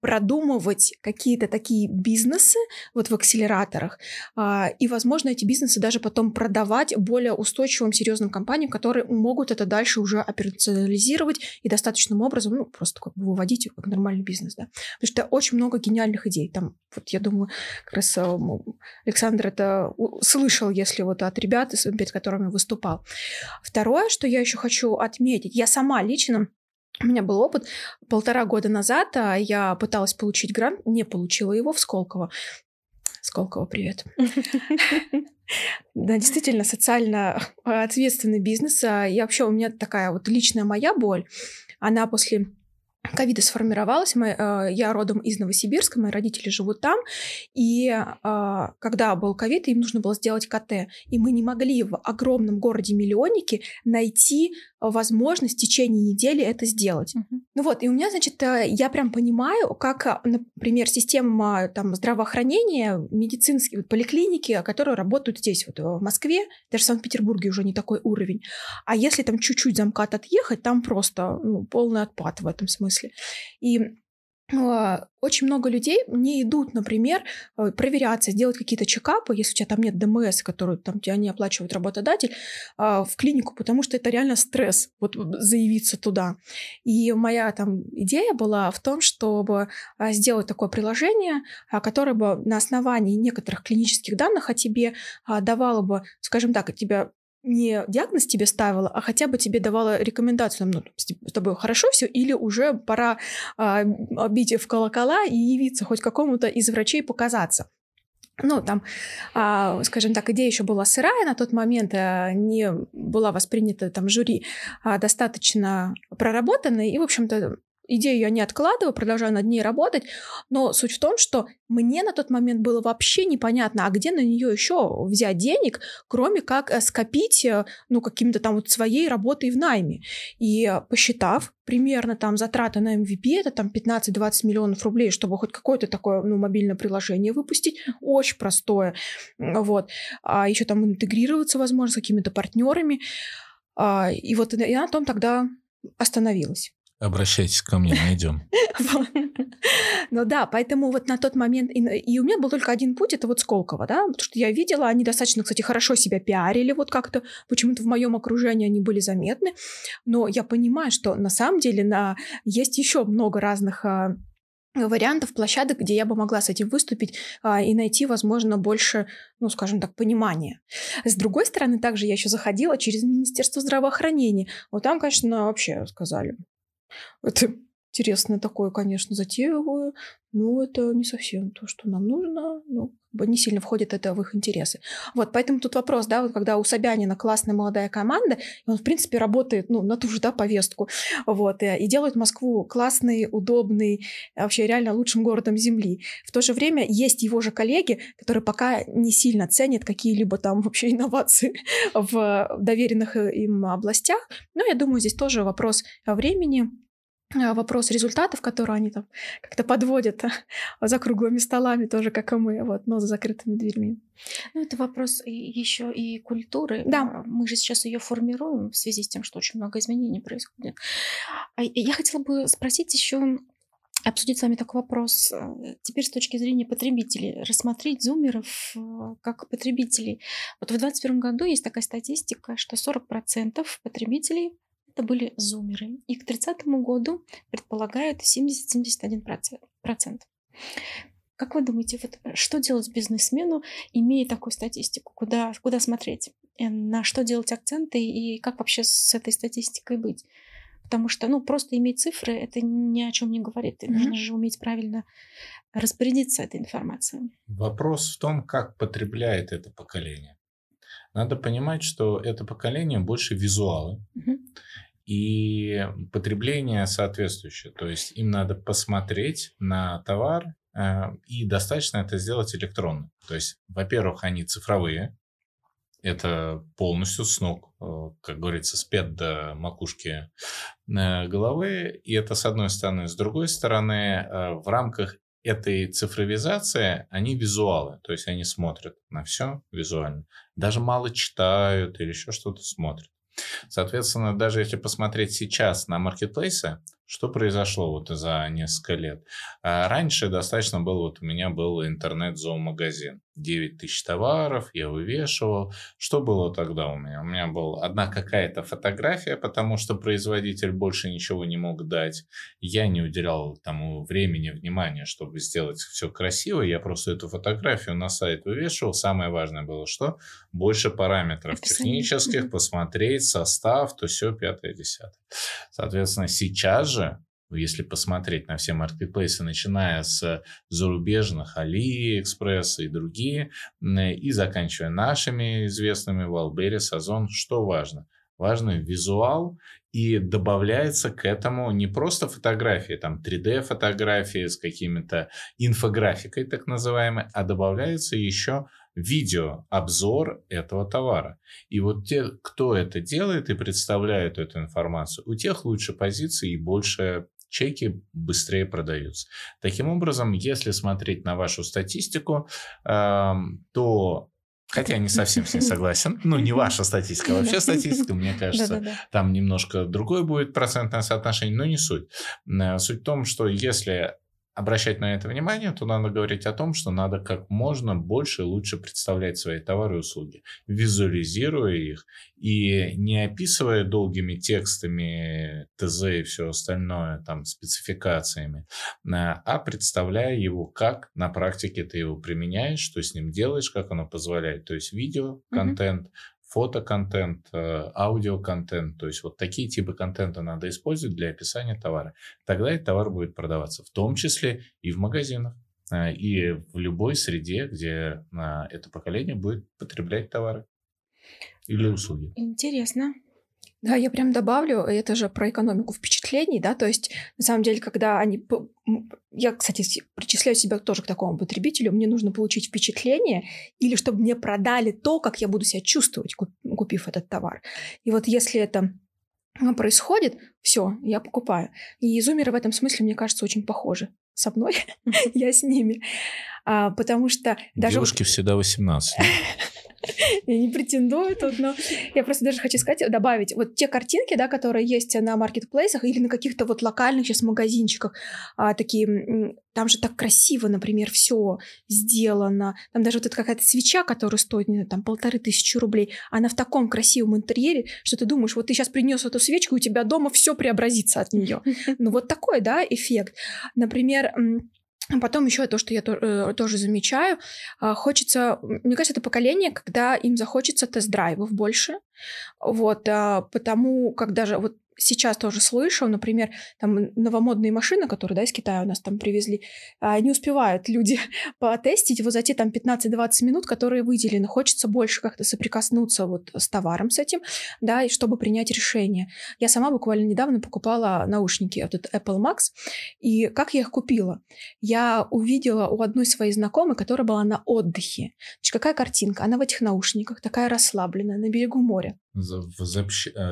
Speaker 1: продумывать какие-то такие бизнесы вот в акселераторах, а, и, возможно, эти бизнесы даже потом продавать более устойчивым, серьезным компаниям, которые могут это дальше уже операционализировать и достаточным образом, ну, просто как бы выводить как нормальный бизнес, да. Потому что очень много гениальных идей. Там, вот я думаю, как раз а, Александр это слышал, если вот от ребят, перед которыми выступал. Второе, что я еще хочу отметить, я сама лично у меня был опыт. Полтора года назад а, я пыталась получить грант, не получила его в Сколково. Сколково, привет. Да, действительно, социально ответственный бизнес. А, и вообще у меня такая вот личная моя боль, она после ковида сформировалась. Мы, э, я родом из Новосибирска, мои родители живут там. И э, когда был ковид, им нужно было сделать КТ. И мы не могли в огромном городе-миллионнике найти возможность в течение недели это сделать. Uh-huh. Ну вот, и у меня, значит, э, я прям понимаю, как, э, например, система там, здравоохранения, медицинские вот, поликлиники, которые работают здесь, вот в Москве, даже в Санкт-Петербурге уже не такой уровень. А если там чуть-чуть замкат отъехать, там просто ну, полный отпад в этом смысле смысле. И а, очень много людей не идут, например, э, проверяться, сделать какие-то чекапы, если у тебя там нет ДМС, которую там тебя не оплачивает работодатель, а, в клинику, потому что это реально стресс, вот заявиться туда. И моя там идея была в том, чтобы а, сделать такое приложение, которое бы на основании некоторых клинических данных о тебе давало бы, скажем так, тебя не диагноз тебе ставила, а хотя бы тебе давала рекомендацию, ну, с тобой хорошо все, или уже пора а, бить в колокола и явиться хоть какому-то из врачей показаться. Ну, там, а, скажем так, идея еще была сырая на тот момент, а, не была воспринята там жюри а, достаточно проработанной, и, в общем-то, идею я не откладываю, продолжаю над ней работать, но суть в том, что мне на тот момент было вообще непонятно, а где на нее еще взять денег, кроме как э, скопить, э, ну, каким-то там вот своей работой в найме. И э, посчитав примерно там затраты на MVP, это там 15-20 миллионов рублей, чтобы хоть какое-то такое, ну, мобильное приложение выпустить, очень простое, вот. А еще там интегрироваться, возможно, с какими-то партнерами. А, и вот я на том тогда остановилась.
Speaker 2: Обращайтесь ко мне, найдем.
Speaker 1: Ну да, поэтому вот на тот момент... И у меня был только один путь, это вот Сколково, да, потому что я видела, они достаточно, кстати, хорошо себя пиарили вот как-то, почему-то в моем окружении они были заметны, но я понимаю, что на самом деле на... есть еще много разных а, вариантов, площадок, где я бы могла с этим выступить а, и найти, возможно, больше, ну, скажем так, понимания. С другой стороны, также я еще заходила через Министерство здравоохранения. Вот там, конечно, вообще сказали, это интересное такое, конечно, затеевую, но это не совсем то, что нам нужно. Ну, не сильно входит это в их интересы. Вот, поэтому тут вопрос, да, вот когда у Собянина классная молодая команда, он, в принципе, работает, ну, на ту же, да, повестку, вот, и, и делает Москву классный, удобный, вообще реально лучшим городом Земли. В то же время есть его же коллеги, которые пока не сильно ценят какие-либо там вообще инновации в доверенных им областях, но я думаю, здесь тоже вопрос времени, вопрос результатов, которые они там как-то подводят за круглыми столами, тоже как и мы, вот, но за закрытыми дверьми.
Speaker 3: Ну, это вопрос еще и культуры.
Speaker 1: Да.
Speaker 3: А, мы же сейчас ее формируем в связи с тем, что очень много изменений происходит. А, я хотела бы спросить еще обсудить с вами такой вопрос. Теперь с точки зрения потребителей, рассмотреть зумеров как потребителей. Вот в 2021 году есть такая статистика, что 40% потребителей это были зумеры. И к 30 году предполагают 70-71%. Как вы думаете, вот что делать бизнесмену, имея такую статистику? Куда, куда смотреть? Э, на что делать акценты и как вообще с этой статистикой быть? Потому что, ну, просто иметь цифры, это ни о чем не говорит. Mm-hmm. Нужно же уметь правильно распорядиться этой информацией.
Speaker 2: Вопрос в том, как потребляет это поколение. Надо понимать, что это поколение больше визуалы. Mm-hmm и потребление соответствующее. То есть им надо посмотреть на товар, э, и достаточно это сделать электронно. То есть, во-первых, они цифровые, это полностью с ног, э, как говорится, спят до макушки э, головы. И это с одной стороны. С другой стороны, в рамках этой цифровизации они визуалы, то есть они смотрят на все визуально. Даже мало читают или еще что-то смотрят. Соответственно, даже если посмотреть сейчас на маркетплейсы, что произошло вот за несколько лет? А, раньше достаточно был, вот у меня был интернет-зоомагазин. 9 тысяч товаров, я вывешивал. Что было тогда у меня? У меня была одна какая-то фотография, потому что производитель больше ничего не мог дать. Я не уделял тому времени, внимания, чтобы сделать все красиво. Я просто эту фотографию на сайт вывешивал. Самое важное было, что больше параметров Описание. технических, посмотреть, состав, то все, пятое, десятое. Соответственно, сейчас же если посмотреть на все маркетплейсы, начиная с зарубежных, AliExpress и другие, и заканчивая нашими известными, Wildberries, Озон, что важно? Важно визуал, и добавляется к этому не просто фотографии, там 3D-фотографии с какими-то инфографикой так называемой, а добавляется еще видео, обзор этого товара. И вот те, кто это делает и представляет эту информацию, у тех лучше позиции и больше чеки быстрее продаются. Таким образом, если смотреть на вашу статистику, то Хотя я не совсем с ней согласен. Ну, не ваша статистика, вообще статистика, мне кажется, там немножко другое будет процентное соотношение, но не суть. Суть в том, что если обращать на это внимание, то надо говорить о том, что надо как можно больше и лучше представлять свои товары и услуги, визуализируя их и не описывая долгими текстами ТЗ и все остальное, там, спецификациями, а, а представляя его, как на практике ты его применяешь, что с ним делаешь, как оно позволяет. То есть видео, контент, фотоконтент, э, аудиоконтент. То есть вот такие типы контента надо использовать для описания товара. Тогда этот товар будет продаваться, в том числе и в магазинах э, и в любой среде, где э, это поколение будет потреблять товары или услуги.
Speaker 3: Интересно.
Speaker 1: Да, я прям добавлю, это же про экономику впечатлений, да, то есть на самом деле, когда они... Я, кстати, причисляю себя тоже к такому потребителю, мне нужно получить впечатление или чтобы мне продали то, как я буду себя чувствовать, купив этот товар. И вот если это происходит, все, я покупаю. И зумеры в этом смысле, мне кажется, очень похожи со мной, я с ними. А, потому что
Speaker 2: даже... Девушки всегда 18.
Speaker 1: Я не претендую тут, но я просто даже хочу сказать, добавить, вот те картинки, да, которые есть на маркетплейсах или на каких-то вот локальных сейчас магазинчиках, а, такие, там же так красиво, например, все сделано. Там даже вот эта какая-то свеча, которая стоит, не знаю, там полторы тысячи рублей, она в таком красивом интерьере, что ты думаешь, вот ты сейчас принес эту свечку, и у тебя дома все преобразится от нее. Ну вот такой, да, эффект. Например, потом еще то, что я э, тоже замечаю, э, хочется, мне кажется, это поколение, когда им захочется тест-драйвов больше, вот, э, потому как даже вот сейчас тоже слышу, например, там новомодные машины, которые, да, из Китая у нас там привезли, а, не успевают люди потестить вот за те там 15-20 минут, которые выделены. Хочется больше как-то соприкоснуться вот с товаром с этим, да, и чтобы принять решение. Я сама буквально недавно покупала наушники, этот Apple Max, и как я их купила? Я увидела у одной своей знакомой, которая была на отдыхе. Значит, какая картинка? Она в этих наушниках, такая расслабленная, на берегу моря.
Speaker 2: В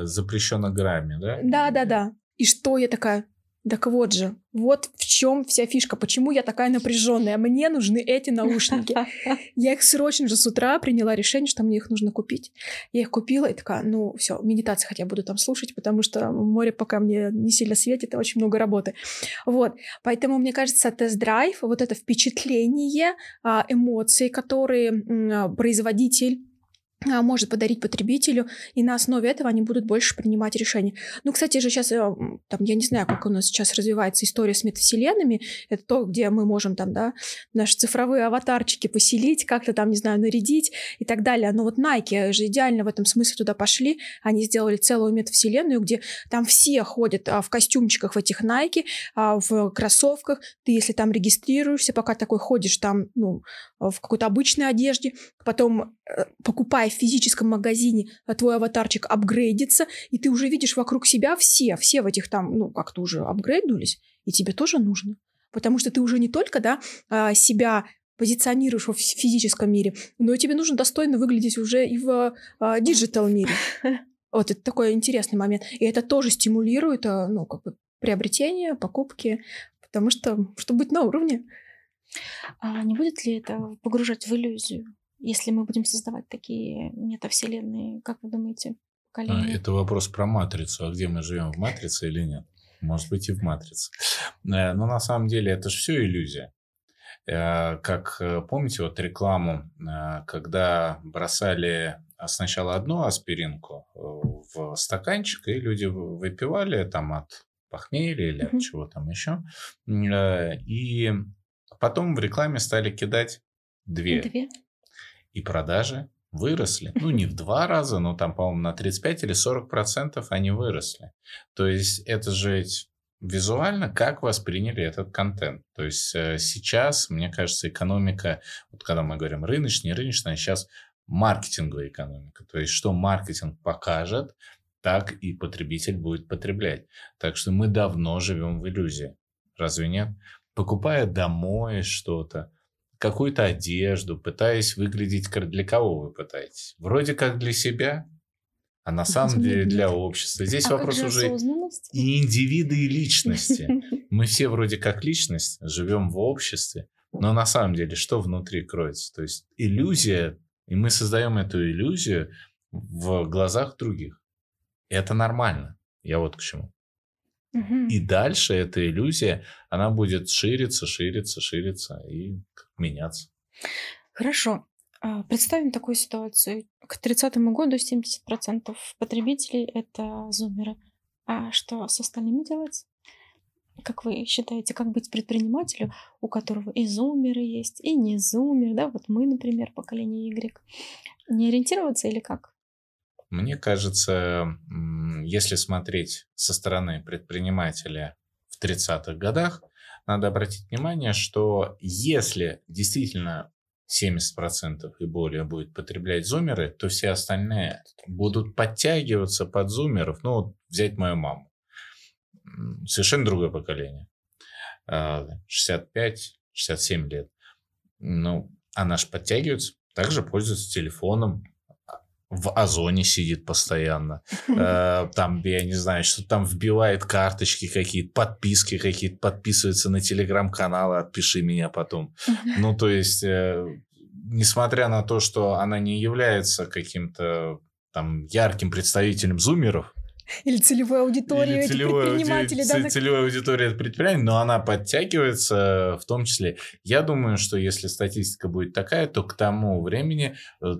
Speaker 2: запрещенном грамме, да?
Speaker 1: Да, да, да. И что я такая? Так вот же, вот в чем вся фишка, почему я такая напряженная. Мне нужны эти наушники. Я их срочно же с утра приняла решение, что мне их нужно купить. Я их купила и такая, ну все, медитации хотя буду там слушать, потому что море пока мне не сильно светит, очень много работы. Вот, поэтому мне кажется, тест-драйв, вот это впечатление, а, эмоции, которые производитель а, может подарить потребителю, и на основе этого они будут больше принимать решения. Ну, кстати же, сейчас, э, там, я не знаю, как у нас сейчас развивается история с метавселенными, это то, где мы можем там, да, наши цифровые аватарчики поселить, как-то там, не знаю, нарядить и так далее. Но вот Nike же идеально в этом смысле туда пошли, они сделали целую метавселенную, где там все ходят а, в костюмчиках в этих Nike, а, в кроссовках, ты если там регистрируешься, пока такой ходишь там, ну, в какой-то обычной одежде, потом э, покупая в физическом магазине а твой аватарчик апгрейдится, и ты уже видишь вокруг себя все, все в этих там, ну, как-то уже апгрейднулись, и тебе тоже нужно. Потому что ты уже не только, да, а, себя позиционируешь в физическом мире, но тебе нужно достойно выглядеть уже и в а, digital мире. Вот это такой интересный момент. И это тоже стимулирует, ну, как бы приобретение, покупки, потому что, чтобы быть на уровне.
Speaker 3: А не будет ли это погружать в иллюзию? Если мы будем создавать такие метавселенные, как вы думаете,
Speaker 2: поколения? Это вопрос про матрицу. А где мы живем, в матрице или нет? Может быть, и в матрице. Э, но на самом деле это же все иллюзия. Э, как э, помните вот рекламу, когда бросали сначала одну аспиринку в стаканчик, и люди выпивали там от похмелья или от чего там еще. И потом в рекламе стали кидать две. Две. И продажи выросли. Ну, не в два раза, но там, по-моему, на 35 или 40 процентов они выросли. То есть это же визуально, как восприняли этот контент. То есть э, сейчас, мне кажется, экономика, вот когда мы говорим рыночная, рыночная, сейчас маркетинговая экономика. То есть что маркетинг покажет, так и потребитель будет потреблять. Так что мы давно живем в иллюзии. Разве нет? Покупая домой что-то, какую-то одежду, пытаясь выглядеть, для кого вы пытаетесь? Вроде как для себя, а на самом деле для общества. Здесь а вопрос уже и индивиды, и личности. Мы все вроде как личность, живем в обществе, но на самом деле что внутри кроется? То есть иллюзия, и мы создаем эту иллюзию в глазах других. Это нормально. Я вот к чему. И дальше эта иллюзия, она будет шириться, шириться, шириться и меняться.
Speaker 3: Хорошо. А, представим такую ситуацию. К 30 году 70% потребителей — это зумеры. А что с остальными делать? Как вы считаете, как быть предпринимателю, у которого и зумеры есть, и не зумеры, да, вот мы, например, поколение Y. Не ориентироваться или как?
Speaker 2: Мне кажется, если смотреть со стороны предпринимателя в 30-х годах, надо обратить внимание, что если действительно 70% и более будет потреблять зумеры, то все остальные будут подтягиваться под зумеров. Ну, вот взять мою маму. Совершенно другое поколение. 65-67 а, лет. Ну, она же подтягивается, также пользуется телефоном, в Озоне сидит постоянно. Э, там, я не знаю, что там вбивает карточки какие-то, подписки какие-то, подписывается на телеграм-каналы, отпиши меня потом. Ну, то есть, э, несмотря на то, что она не является каким-то там ярким представителем зумеров,
Speaker 1: или целевой аудитории Или целевой предпринимателей.
Speaker 2: Ауди... Да, целевая аудитория предпринимателей, но она подтягивается в том числе. Я думаю, что если статистика будет такая, то к тому времени э,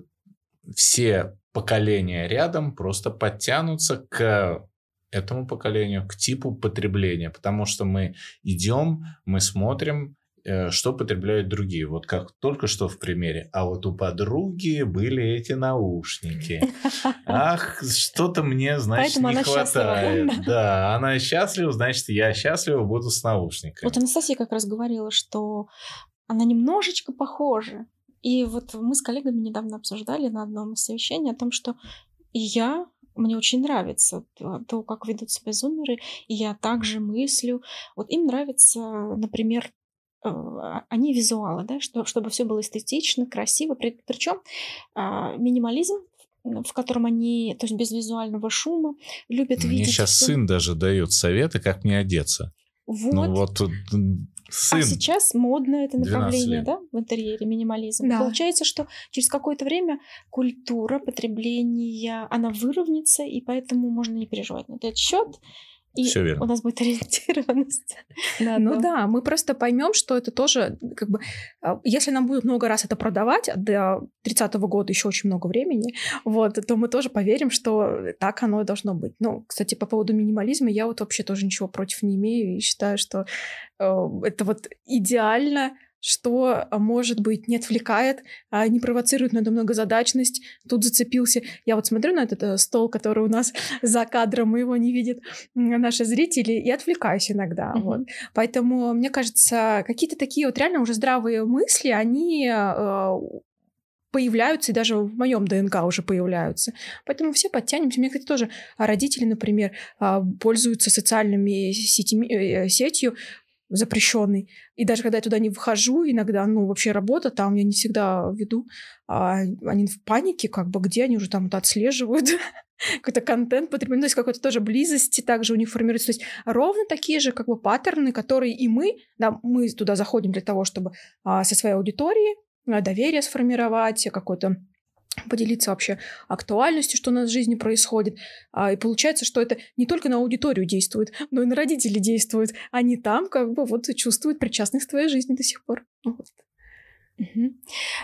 Speaker 2: все поколения рядом просто подтянутся к этому поколению, к типу потребления, потому что мы идем, мы смотрим, э, что потребляют другие. Вот как только что в примере. А вот у подруги были эти наушники. Ах, что-то мне, значит, Поэтому не хватает. Счастлива. Да, она счастлива, значит, я счастлива буду с наушниками.
Speaker 3: Вот Анастасия как раз говорила, что она немножечко похожа и вот мы с коллегами недавно обсуждали на одном из совещаний о том, что я мне очень нравится то, как ведут себя зумеры, и я также мыслю. Вот им нравится, например, э, они визуалы, да, что, чтобы все было эстетично, красиво. Причем а, минимализм в котором они, то есть без визуального шума, любят
Speaker 2: мне
Speaker 3: видеть.
Speaker 2: Мне сейчас все... сын даже дает советы, как мне одеться. Вот. Ну вот
Speaker 3: а сын. А сейчас модно это направление, да, в интерьере, минимализм. Да. Получается, что через какое-то время культура потребления, она выровняется, и поэтому можно не переживать на этот счет. И Все верно. у нас будет ориентированность.
Speaker 1: Да, ну да, мы просто поймем, что это тоже, как бы, а, если нам будут много раз это продавать, а до 30-го года еще очень много времени, вот, то мы тоже поверим, что так оно и должно быть. Ну, кстати, по поводу минимализма, я вот вообще тоже ничего против не имею и считаю, что э, это вот идеально что, а, может быть, не отвлекает, а не провоцирует на многозадачность. Тут зацепился. Я вот смотрю на этот э, стол, который у нас за кадром, его не видят наши зрители, и отвлекаюсь иногда. Mm-hmm. Вот. Поэтому, мне кажется, какие-то такие вот реально уже здравые мысли, они э, появляются, и даже в моем ДНК уже появляются. Поэтому все подтянемся. Мне, кстати, тоже родители, например, а, пользуются социальными сетями, э, сетью запрещенный. И даже когда я туда не вхожу, иногда, ну, вообще работа там, я не всегда веду, а они в панике, как бы, где они уже там это отслеживают, какой-то контент потребляют, то есть какой-то тоже близости также у них формируется. То есть ровно такие же как бы паттерны, которые и мы, да, мы туда заходим для того, чтобы а, со своей аудиторией а, доверие сформировать, какой-то поделиться вообще актуальностью, что у нас в жизни происходит. А, и получается, что это не только на аудиторию действует, но и на родителей действует. Они там как бы вот чувствуют причастность к твоей жизни до сих пор. Вот.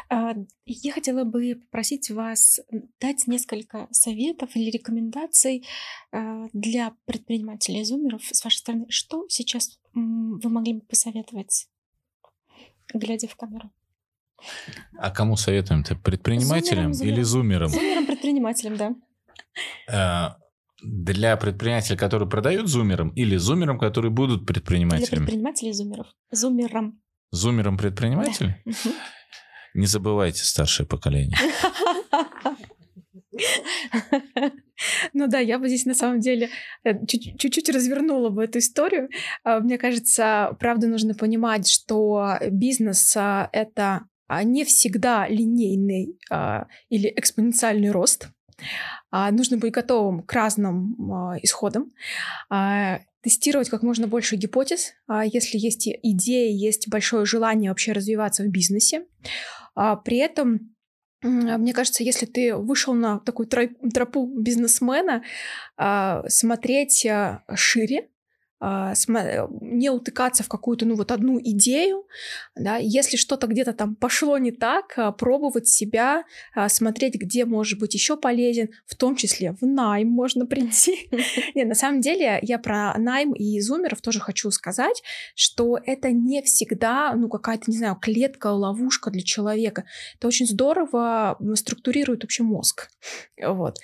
Speaker 3: А, я хотела бы попросить вас дать несколько советов или рекомендаций а, для предпринимателей зумеров с вашей стороны. Что сейчас вы могли бы посоветовать, глядя в камеру?
Speaker 2: А кому советуем-то? Предпринимателям зумерам, или зумерам?
Speaker 3: Зумерам-предпринимателям, да.
Speaker 2: А, для предпринимателей, которые продают зумерам, или зумерам, которые будут предпринимателями? Для
Speaker 3: предпринимателей зумеров. Зумерам.
Speaker 2: Зумером предпринимателей? Да. Не забывайте старшее поколение.
Speaker 1: Ну да, я бы здесь на самом деле э, чуть-чуть развернула бы эту историю. А, мне кажется, правда нужно понимать, что бизнес это не всегда линейный или экспоненциальный рост. Нужно быть готовым к разным исходам тестировать как можно больше гипотез, если есть идеи, есть большое желание вообще развиваться в бизнесе. При этом мне кажется, если ты вышел на такую тропу бизнесмена, смотреть шире, а, не утыкаться в какую-то, ну, вот одну идею, да, если что-то где-то там пошло не так, а, пробовать себя, а, смотреть, где может быть еще полезен, в том числе в найм можно прийти. Не, на самом деле я про найм и зумеров тоже хочу сказать, что это не всегда, ну, какая-то, не знаю, клетка, ловушка для человека. Это очень здорово структурирует вообще мозг. Вот.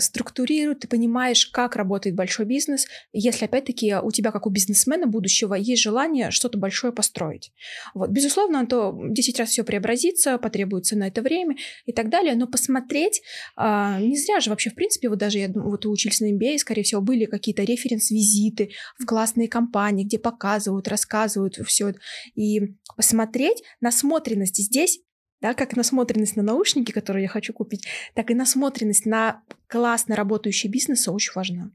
Speaker 1: Структурирует, ты понимаешь, как работает большой бизнес, если, опять-таки, все-таки у тебя, как у бизнесмена будущего, есть желание что-то большое построить. Вот. Безусловно, то 10 раз все преобразится, потребуется на это время и так далее, но посмотреть, а, не зря же вообще, в принципе, вот даже я вот вы учились на MBA, скорее всего, были какие-то референс-визиты в классные компании, где показывают, рассказывают все. И посмотреть насмотренность здесь да, как насмотренность на наушники, которые я хочу купить, так и насмотренность на классно работающий бизнес очень важна.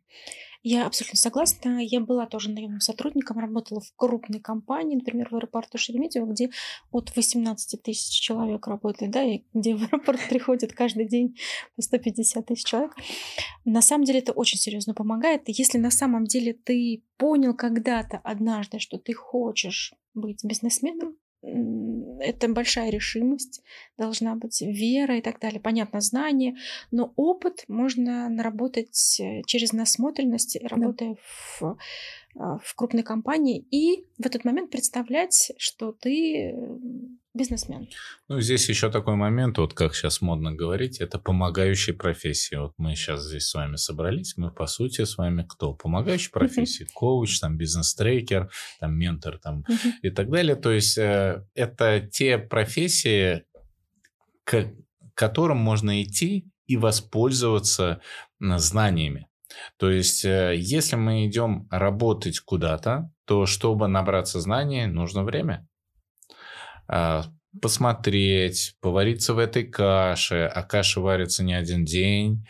Speaker 3: Я абсолютно согласна. Я была тоже наемным сотрудником, работала в крупной компании, например, в аэропорту Шереметьево, где от 18 тысяч человек работает, да, и где в аэропорт приходит каждый день по 150 тысяч человек. На самом деле это очень серьезно помогает. Если на самом деле ты понял когда-то однажды, что ты хочешь быть бизнесменом, это большая решимость, должна быть вера и так далее. Понятно, знание, но опыт можно наработать э, через насмотренность, работая да. в, в крупной компании, и в этот момент представлять, что ты бизнесмен.
Speaker 2: Ну, здесь еще такой момент, вот как сейчас модно говорить, это помогающие профессии. Вот мы сейчас здесь с вами собрались, мы по сути с вами кто? Помогающие профессии, коуч, там бизнес-трекер, там ментор, там и так далее. То есть э, это те профессии, к которым можно идти и воспользоваться знаниями. То есть, э, если мы идем работать куда-то, то чтобы набраться знаний, нужно время. А, посмотреть, повариться в этой каше, а каша варится не один день,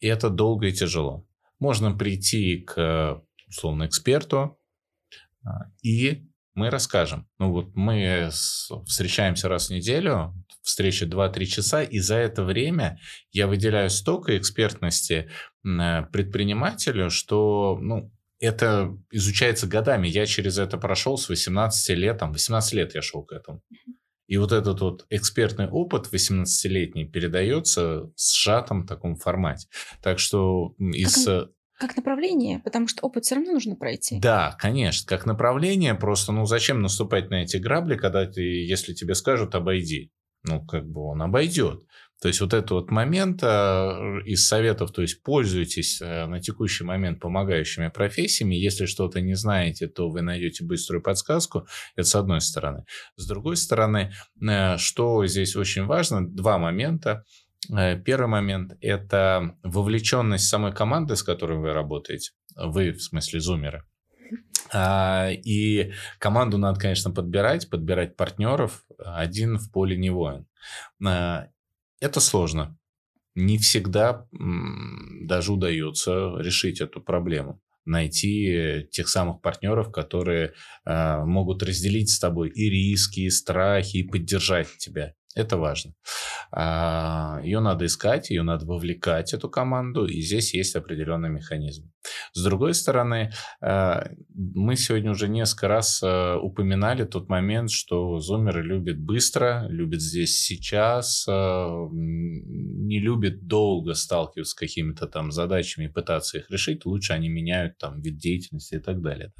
Speaker 2: и это долго и тяжело. Можно прийти к, условно, эксперту, а, и мы расскажем. Ну вот мы встречаемся раз в неделю, встреча 2-3 часа, и за это время я выделяю столько экспертности предпринимателю, что, ну, это изучается годами. Я через это прошел с 18 лет, там, 18 лет я шел к этому. И вот этот вот экспертный опыт 18-летний передается в сжатом таком формате. Так что из...
Speaker 3: Как, как направление, потому что опыт все равно нужно пройти.
Speaker 2: Да, конечно, как направление. Просто, ну, зачем наступать на эти грабли, когда ты, если тебе скажут, обойди? Ну, как бы он обойдет. То есть вот этот вот момент э, из советов, то есть пользуйтесь э, на текущий момент помогающими профессиями. Если что-то не знаете, то вы найдете быструю подсказку. Это с одной стороны. С другой стороны, э, что здесь очень важно, два момента. Первый момент – это вовлеченность самой команды, с которой вы работаете. Вы, в смысле, зумеры. А, и команду надо, конечно, подбирать, подбирать партнеров. Один в поле не воин. Это сложно. Не всегда даже удается решить эту проблему найти тех самых партнеров, которые э, могут разделить с тобой и риски, и страхи, и поддержать тебя. Это важно. А, ее надо искать, ее надо вовлекать, эту команду, и здесь есть определенный механизм. С другой стороны, а, мы сегодня уже несколько раз а, упоминали тот момент, что зумеры любят быстро, любят здесь сейчас, не любят долго сталкиваться с какими-то там задачами и пытаться их решить. Лучше они меняют там вид деятельности и так далее.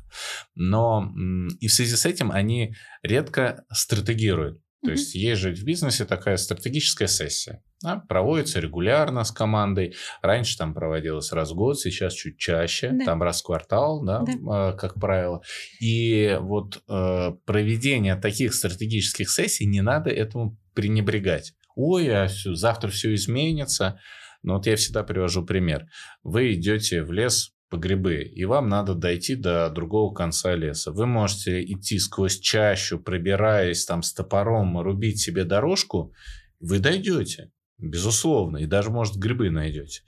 Speaker 2: Но и в связи с этим они редко стратегируют. То mm-hmm. есть есть же в бизнесе такая стратегическая сессия. Да, проводится регулярно с командой. Раньше там проводилась раз в год, сейчас чуть чаще, да. там раз в квартал, да, да. Э, как правило. И вот э, проведение таких стратегических сессий не надо этому пренебрегать. Ой, а все, завтра все изменится. Но вот я всегда привожу пример. Вы идете в лес по грибы, и вам надо дойти до другого конца леса. Вы можете идти сквозь чащу, пробираясь там с топором, рубить себе дорожку, вы дойдете, безусловно, и даже, может, грибы найдете.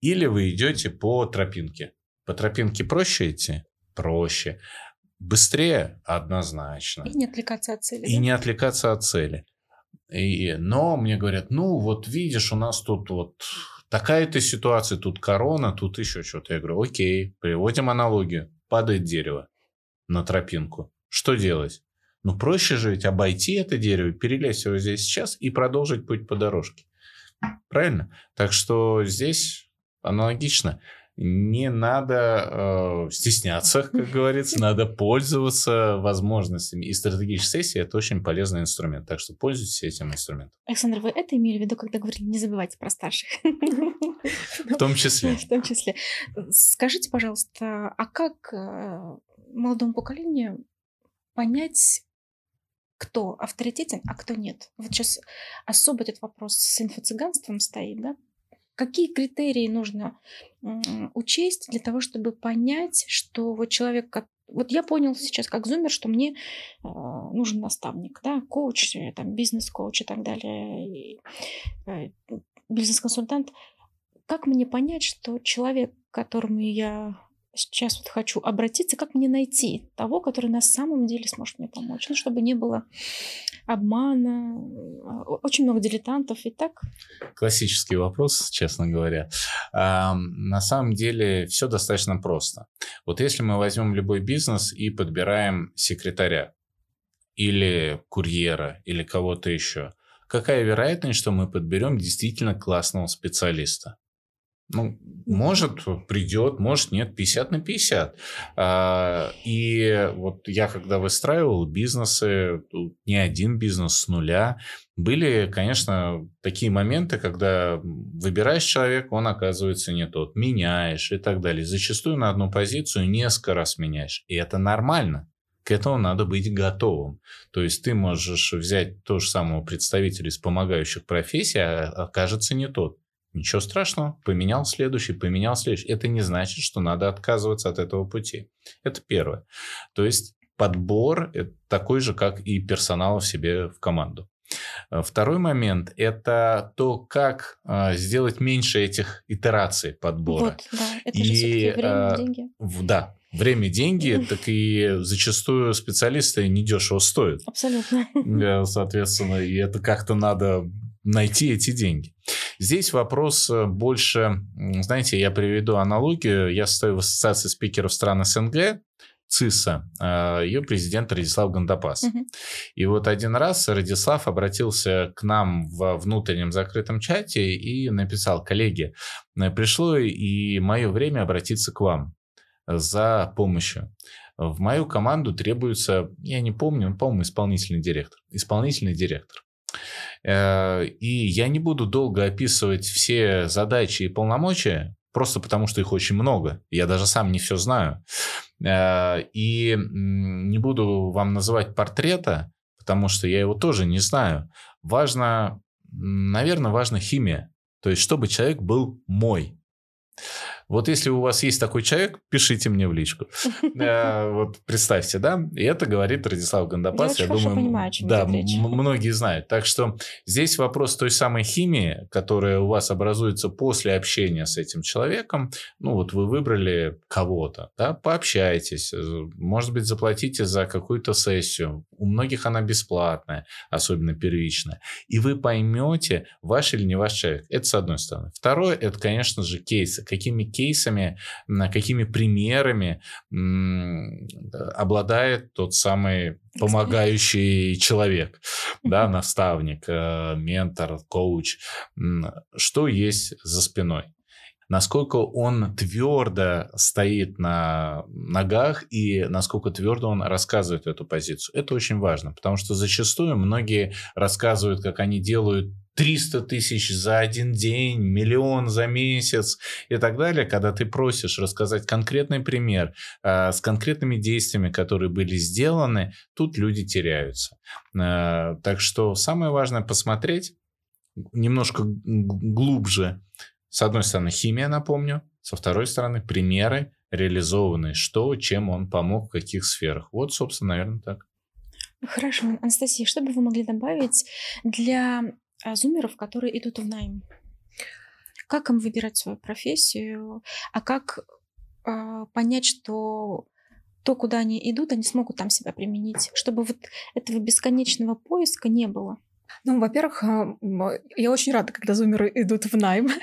Speaker 2: Или вы идете по тропинке. По тропинке проще идти? Проще. Быстрее? Однозначно.
Speaker 3: И не отвлекаться от цели.
Speaker 2: И да? не отвлекаться от цели. И, но мне говорят, ну вот видишь, у нас тут вот такая-то ситуация, тут корона, тут еще что-то. Я говорю, окей, приводим аналогию. Падает дерево на тропинку. Что делать? Ну, проще же ведь обойти это дерево, перелезть его здесь сейчас и продолжить путь по дорожке. Правильно? Так что здесь аналогично не надо э, стесняться, как говорится, надо пользоваться возможностями. И стратегическая сессия – это очень полезный инструмент. Так что пользуйтесь этим инструментом.
Speaker 3: Александр, вы это имели в виду, когда говорили, не забывайте про старших?
Speaker 2: В том числе.
Speaker 3: В том числе. Скажите, пожалуйста, а как э, молодому поколению понять, кто авторитетен, а кто нет? Вот сейчас особо этот вопрос с инфо-цыганством стоит, да? Какие критерии нужно учесть для того, чтобы понять, что вот человек, вот я понял сейчас как зумер, что мне э, нужен наставник, да, коуч, э, там, бизнес-коуч и так далее, и, э, бизнес-консультант. Как мне понять, что человек, которому я сейчас вот хочу обратиться, как мне найти того, который на самом деле сможет мне помочь, ну, чтобы не было обмана, очень много дилетантов и так.
Speaker 2: Классический вопрос, честно говоря. А, на самом деле все достаточно просто. Вот если мы возьмем любой бизнес и подбираем секретаря или курьера или кого-то еще, какая вероятность, что мы подберем действительно классного специалиста? Ну, может, придет, может, нет, 50 на 50. А, и вот я, когда выстраивал бизнесы, не один бизнес с нуля, были, конечно, такие моменты, когда выбираешь человека, он оказывается не тот, меняешь и так далее. Зачастую на одну позицию несколько раз меняешь. И это нормально. К этому надо быть готовым. То есть ты можешь взять то же самого представителя из помогающих профессий, а окажется не тот. Ничего страшного, поменял следующий, поменял следующий. Это не значит, что надо отказываться от этого пути. Это первое. То есть подбор такой же, как и персонала в себе в команду. Э, второй момент – это то, как э, сделать меньше этих итераций подбора. Вот,
Speaker 3: да, это и, же время, э, деньги.
Speaker 2: Да, время, деньги, так и зачастую специалисты недешево стоят.
Speaker 3: Абсолютно.
Speaker 2: Соответственно, и это как-то надо найти эти деньги. Здесь вопрос э, больше, знаете, я приведу аналогию. Я стою в ассоциации спикеров стран СНГ, ЦИСа, э, ее президент Радислав Гандапас. Угу. И вот один раз Радислав обратился к нам в внутреннем закрытом чате и написал, коллеги, э, пришло и мое время обратиться к вам за помощью. В мою команду требуется, я не помню, по-моему, исполнительный директор. Исполнительный директор. Э, и я не буду долго описывать все задачи и полномочия, просто потому что их очень много. Я даже сам не все знаю. Э, и не буду вам называть портрета, потому что я его тоже не знаю. Важно, наверное, важна химия. То есть, чтобы человек был мой. Вот если у вас есть такой человек, пишите мне в личку. Э, вот представьте, да, и это говорит Радислав Гандапас.
Speaker 3: Я, думаю,
Speaker 2: да, многие знают. Так что здесь вопрос той самой химии, которая у вас образуется после общения с этим человеком. Ну вот вы выбрали кого-то, да, пообщайтесь, э, может быть, заплатите за какую-то сессию. у многих она бесплатная, особенно первичная. И вы поймете, ваш или не ваш человек. Это с одной стороны. Второе, это, конечно же, кейсы. Какими кейсами, какими примерами обладает тот самый помогающий человек, да, наставник, э, ментор, коуч, что есть за спиной? Насколько он твердо стоит на ногах и насколько твердо он рассказывает эту позицию. Это очень важно, потому что зачастую многие рассказывают, как они делают 300 тысяч за один день, миллион за месяц и так далее, когда ты просишь рассказать конкретный пример э, с конкретными действиями, которые были сделаны, тут люди теряются. Э, так что самое важное посмотреть немножко глубже с одной стороны, химия, напомню, со второй стороны, примеры, реализованные, что, чем он помог, в каких сферах. Вот, собственно, наверное, так.
Speaker 3: Хорошо, Анастасия, что бы вы могли добавить для зумеров, которые идут в найм? Как им выбирать свою профессию? А как э, понять, что то, куда они идут, они смогут там себя применить, чтобы вот этого бесконечного поиска не было?
Speaker 1: Ну, во-первых, а, я очень рада, когда зумеры идут в найм.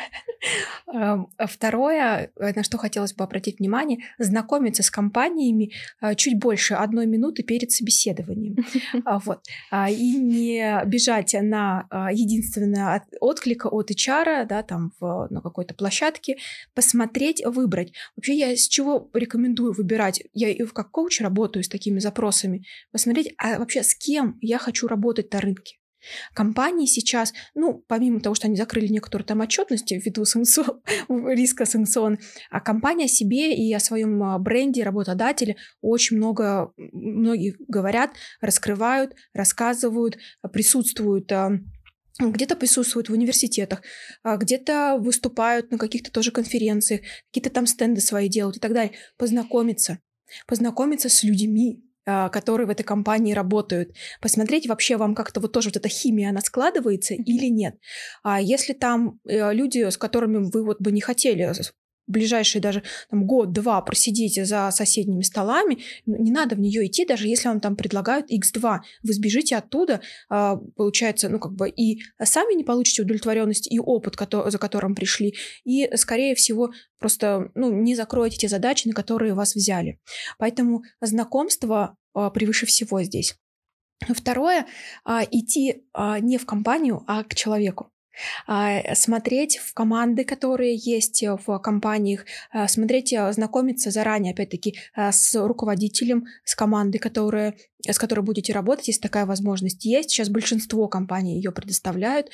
Speaker 1: А второе, э, на что хотелось бы обратить внимание, знакомиться с компаниями а, чуть больше одной минуты перед собеседованием. Вот. И не бежать на единственное отклика от HR, да, там в, на какой-то площадке, посмотреть, выбрать. Вообще я с чего рекомендую выбирать? Я и как коуч работаю с такими запросами. Посмотреть, а вообще с кем я хочу работать на рынке. Компании сейчас, ну, помимо того, что они закрыли некоторую там отчетность ввиду санкцион, риска санкцион, а компания о себе и о своем а, бренде, работодателе очень много, многие говорят, раскрывают, рассказывают, присутствуют а, где-то присутствуют в университетах, а, где-то выступают на каких-то тоже конференциях, какие-то там стенды свои делают и так далее. Познакомиться. Познакомиться с людьми, которые в этой компании работают, посмотреть вообще вам как-то вот тоже вот эта химия, она складывается или нет. А если там э, люди, с которыми вы вот бы не хотели ближайший даже год-два просидите за соседними столами, не надо в нее идти, даже если вам там предлагают X2. Вы сбежите оттуда, а, получается, ну, как бы и сами не получите удовлетворенность и опыт, за которым пришли, и, скорее всего, просто ну, не закроете те задачи, на которые вас взяли. Поэтому знакомство а, превыше всего здесь. Второе, а, идти не в компанию, а к человеку. А, смотреть в команды, которые есть э, в компаниях, а, смотреть, э, знакомиться заранее, опять-таки, а, с руководителем, с командой, которая, с которой будете работать, если такая возможность есть. Сейчас большинство компаний ее предоставляют.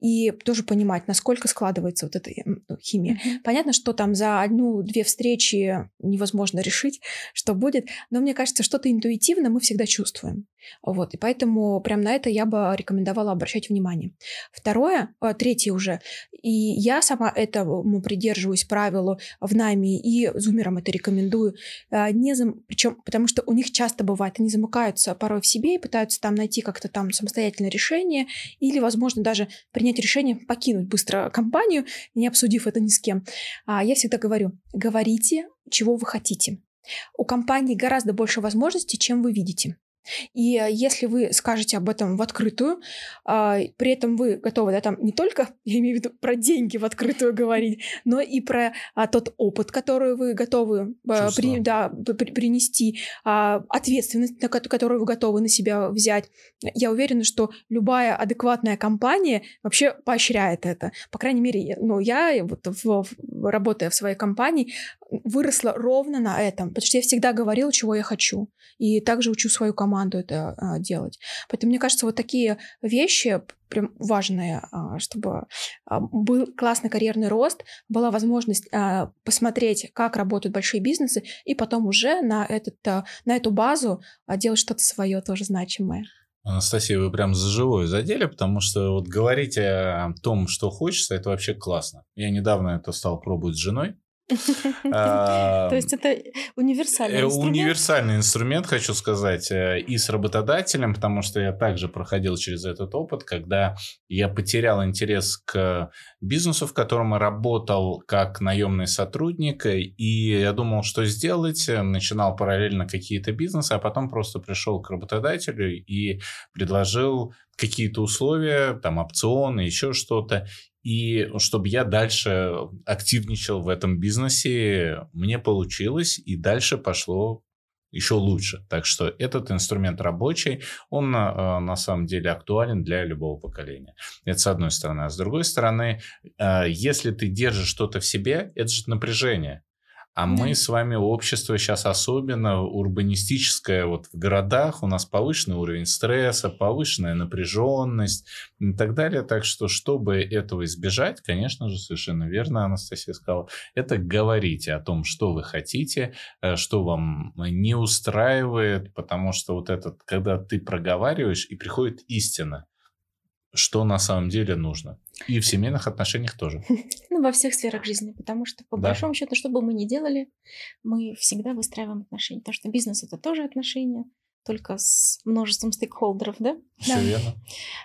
Speaker 1: И тоже понимать, насколько складывается вот эта ну, химия. Mm-hmm. Понятно, что там за одну-две встречи невозможно решить, что будет, но мне кажется, что-то интуитивно мы всегда чувствуем. Вот, и поэтому прям на это я бы рекомендовала обращать внимание. Второе, э, третье уже, и я сама этому придерживаюсь правилу в найме, и зумерам это рекомендую, э, не зам... причем потому что у них часто бывает, они замыкаются порой в себе и пытаются там найти как-то там самостоятельное решение, или, возможно, даже принять решение покинуть быстро компанию, не обсудив это ни с кем. А я всегда говорю, говорите, чего вы хотите. У компании гораздо больше возможностей, чем вы видите. И э, если вы скажете об этом в открытую, а, при этом вы готовы, да, там не только, я имею в виду, про деньги в открытую говорить, но и про а, тот опыт, который вы готовы а, при, да, при, принести, а, ответственность, на которую вы готовы на себя взять. Я уверена, что любая адекватная компания вообще поощряет это. По крайней мере, ну, я вот в, в, работая в своей компании, выросла ровно на этом, потому что я всегда говорила, чего я хочу. И также учу свою команду это а, делать. Поэтому, мне кажется, вот такие вещи прям важные, а, чтобы а, был классный карьерный рост, была возможность посмотреть, как работают большие бизнесы, и потом уже на, этот, на эту базу делать что-то свое тоже значимое.
Speaker 2: Анастасия, вы прям за живое задели, потому что вот говорить о том, что хочется, это вообще классно. Я недавно это стал пробовать с женой.
Speaker 3: То есть это универсальный инструмент?
Speaker 2: Универсальный инструмент, хочу сказать, и с работодателем, потому что я также проходил через этот опыт, когда я потерял интерес к бизнесу, в котором работал как наемный сотрудник, и я думал, что сделать, начинал параллельно какие-то бизнесы, а потом просто пришел к работодателю и предложил какие-то условия, там опционы, еще что-то, и чтобы я дальше активничал в этом бизнесе, мне получилось, и дальше пошло еще лучше. Так что этот инструмент рабочий, он э, на самом деле актуален для любого поколения. Это с одной стороны. А с другой стороны, э, если ты держишь что-то в себе, это же напряжение. А мы с вами общество сейчас особенно урбанистическое, вот в городах у нас повышенный уровень стресса, повышенная напряженность и так далее. Так что, чтобы этого избежать, конечно же, совершенно верно Анастасия сказала, это говорите о том, что вы хотите, э, что вам не устраивает, потому что вот этот, когда ты проговариваешь и приходит истина, что на самом деле нужно. И в семейных отношениях тоже.
Speaker 3: Ну, во всех сферах жизни, потому что, по да. большому счету, что бы мы ни делали, мы всегда выстраиваем отношения. Потому что бизнес это тоже отношения, только с множеством стейкхолдеров, да?
Speaker 2: Все да. верно.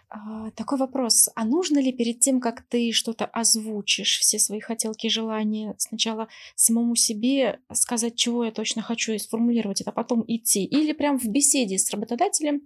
Speaker 3: А, такой вопрос. А нужно ли перед тем, как ты что-то озвучишь, все свои хотелки, желания, сначала самому себе сказать, чего я точно хочу и сформулировать это, а потом идти? Или прям в беседе с работодателем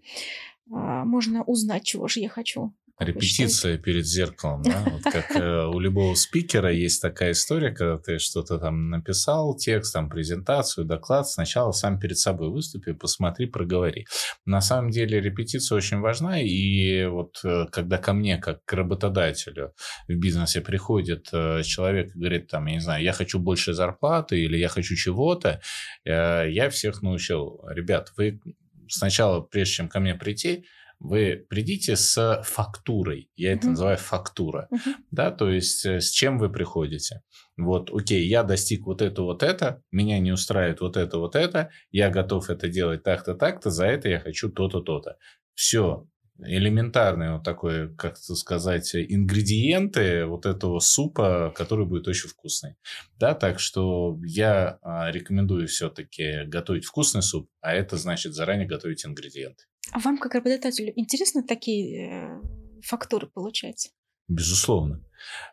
Speaker 3: а, можно узнать, чего же я хочу?
Speaker 2: Репетиция перед зеркалом, да? Вот как э, у любого спикера есть такая история, когда ты что-то там написал, текст, там, презентацию, доклад, сначала сам перед собой выступи, посмотри, проговори. На самом деле репетиция очень важна, и вот э, когда ко мне, как к работодателю в бизнесе приходит э, человек и говорит, там, я не знаю, я хочу больше зарплаты или я хочу чего-то, я всех научил, ребят, вы сначала, прежде чем ко мне прийти, вы придите с фактурой. Я это называю фактура. Да, то есть э, с чем вы приходите. Вот, окей, я достиг вот это, вот это, меня не устраивает вот это, вот это, я готов это делать так-то, так-то, за это я хочу то-то, то-то. Все, элементарные вот такой, как сказать, ингредиенты вот этого супа, который будет очень вкусный. Да, так что я а, рекомендую все-таки готовить вкусный суп, а это значит заранее готовить ингредиенты.
Speaker 3: А вам, как работодателю, интересно такие э, фактуры получать?
Speaker 2: Безусловно.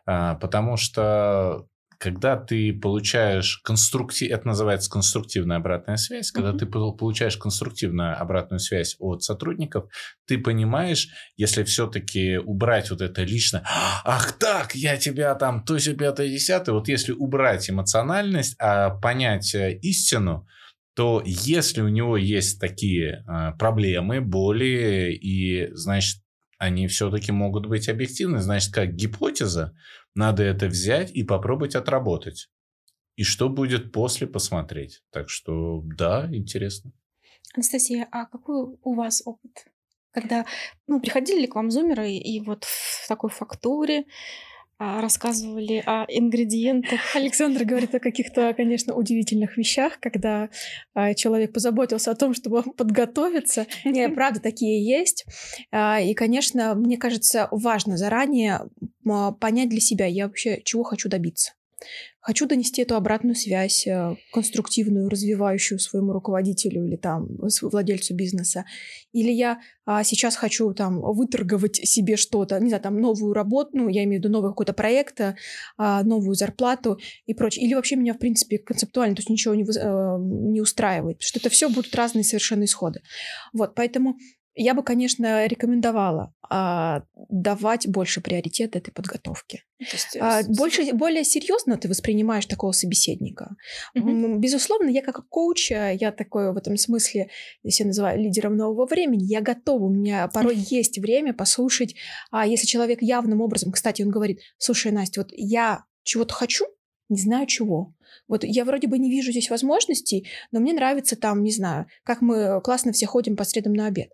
Speaker 2: А, потому что когда ты получаешь конструктив, это называется конструктивная обратная связь, когда mm-hmm. ты получаешь конструктивную обратную связь от сотрудников, ты понимаешь, если все-таки убрать вот это лично, ах так, я тебя там, то есть пятое, десятое, вот если убрать эмоциональность, а понять э, истину, то если у него есть такие э, проблемы, боли, и, значит, они все-таки могут быть объективны, значит, как гипотеза, надо это взять и попробовать отработать. И что будет после, посмотреть. Так что, да, интересно.
Speaker 3: Анастасия, а какой у вас опыт? Когда ну, приходили ли к вам зумеры и вот в такой фактуре, рассказывали о ингредиентах.
Speaker 1: Александр говорит о каких-то, конечно, удивительных вещах, когда а, человек позаботился о том, чтобы подготовиться. Не, правда, такие есть. А, и, конечно, мне кажется, важно заранее понять для себя, я вообще чего хочу добиться. Хочу донести эту обратную связь, э, конструктивную, развивающую своему руководителю или там владельцу бизнеса. Или я а, сейчас хочу там выторговать себе что-то, не знаю, там новую работу, ну, я имею в виду новый какой-то проект, а, новую зарплату и прочее. Или вообще меня, в принципе, концептуально, то есть ничего не, а, не устраивает. Что это все будут разные совершенно исходы. Вот, поэтому я бы, конечно, рекомендовала а, давать больше приоритет этой подготовке. Есть, а, больше, более серьезно ты воспринимаешь такого собеседника. Mm-hmm. Безусловно, я как коуч, э, я такой в этом смысле, если я называю лидером нового времени, я готова, у меня порой mm-hmm. есть время послушать, а если человек явным образом, кстати, он говорит, слушай, Настя, вот я чего-то хочу, не знаю чего. Вот я вроде бы не вижу здесь возможностей, но мне нравится там, не знаю, как мы классно все ходим по средам на обед.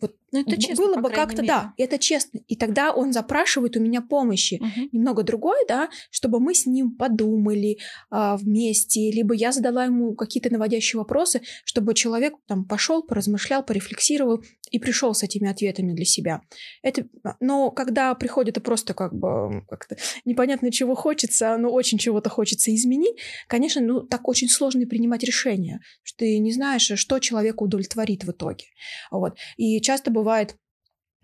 Speaker 1: Вот ну, это честно, было бы как-то, да, это честно. И тогда он запрашивает у меня помощи. Угу. Немного другой, да, чтобы мы с ним подумали а, вместе, либо я задала ему какие-то наводящие вопросы, чтобы человек там пошел, поразмышлял, порефлексировал и пришел с этими ответами для себя. Это, а, но когда приходит и просто как бы как-то непонятно чего хочется, но очень чего-то хочется изменить, конечно, ну так очень сложно принимать решения, что ты не знаешь, что человеку удовлетворит в итоге. Вот. И часто бывает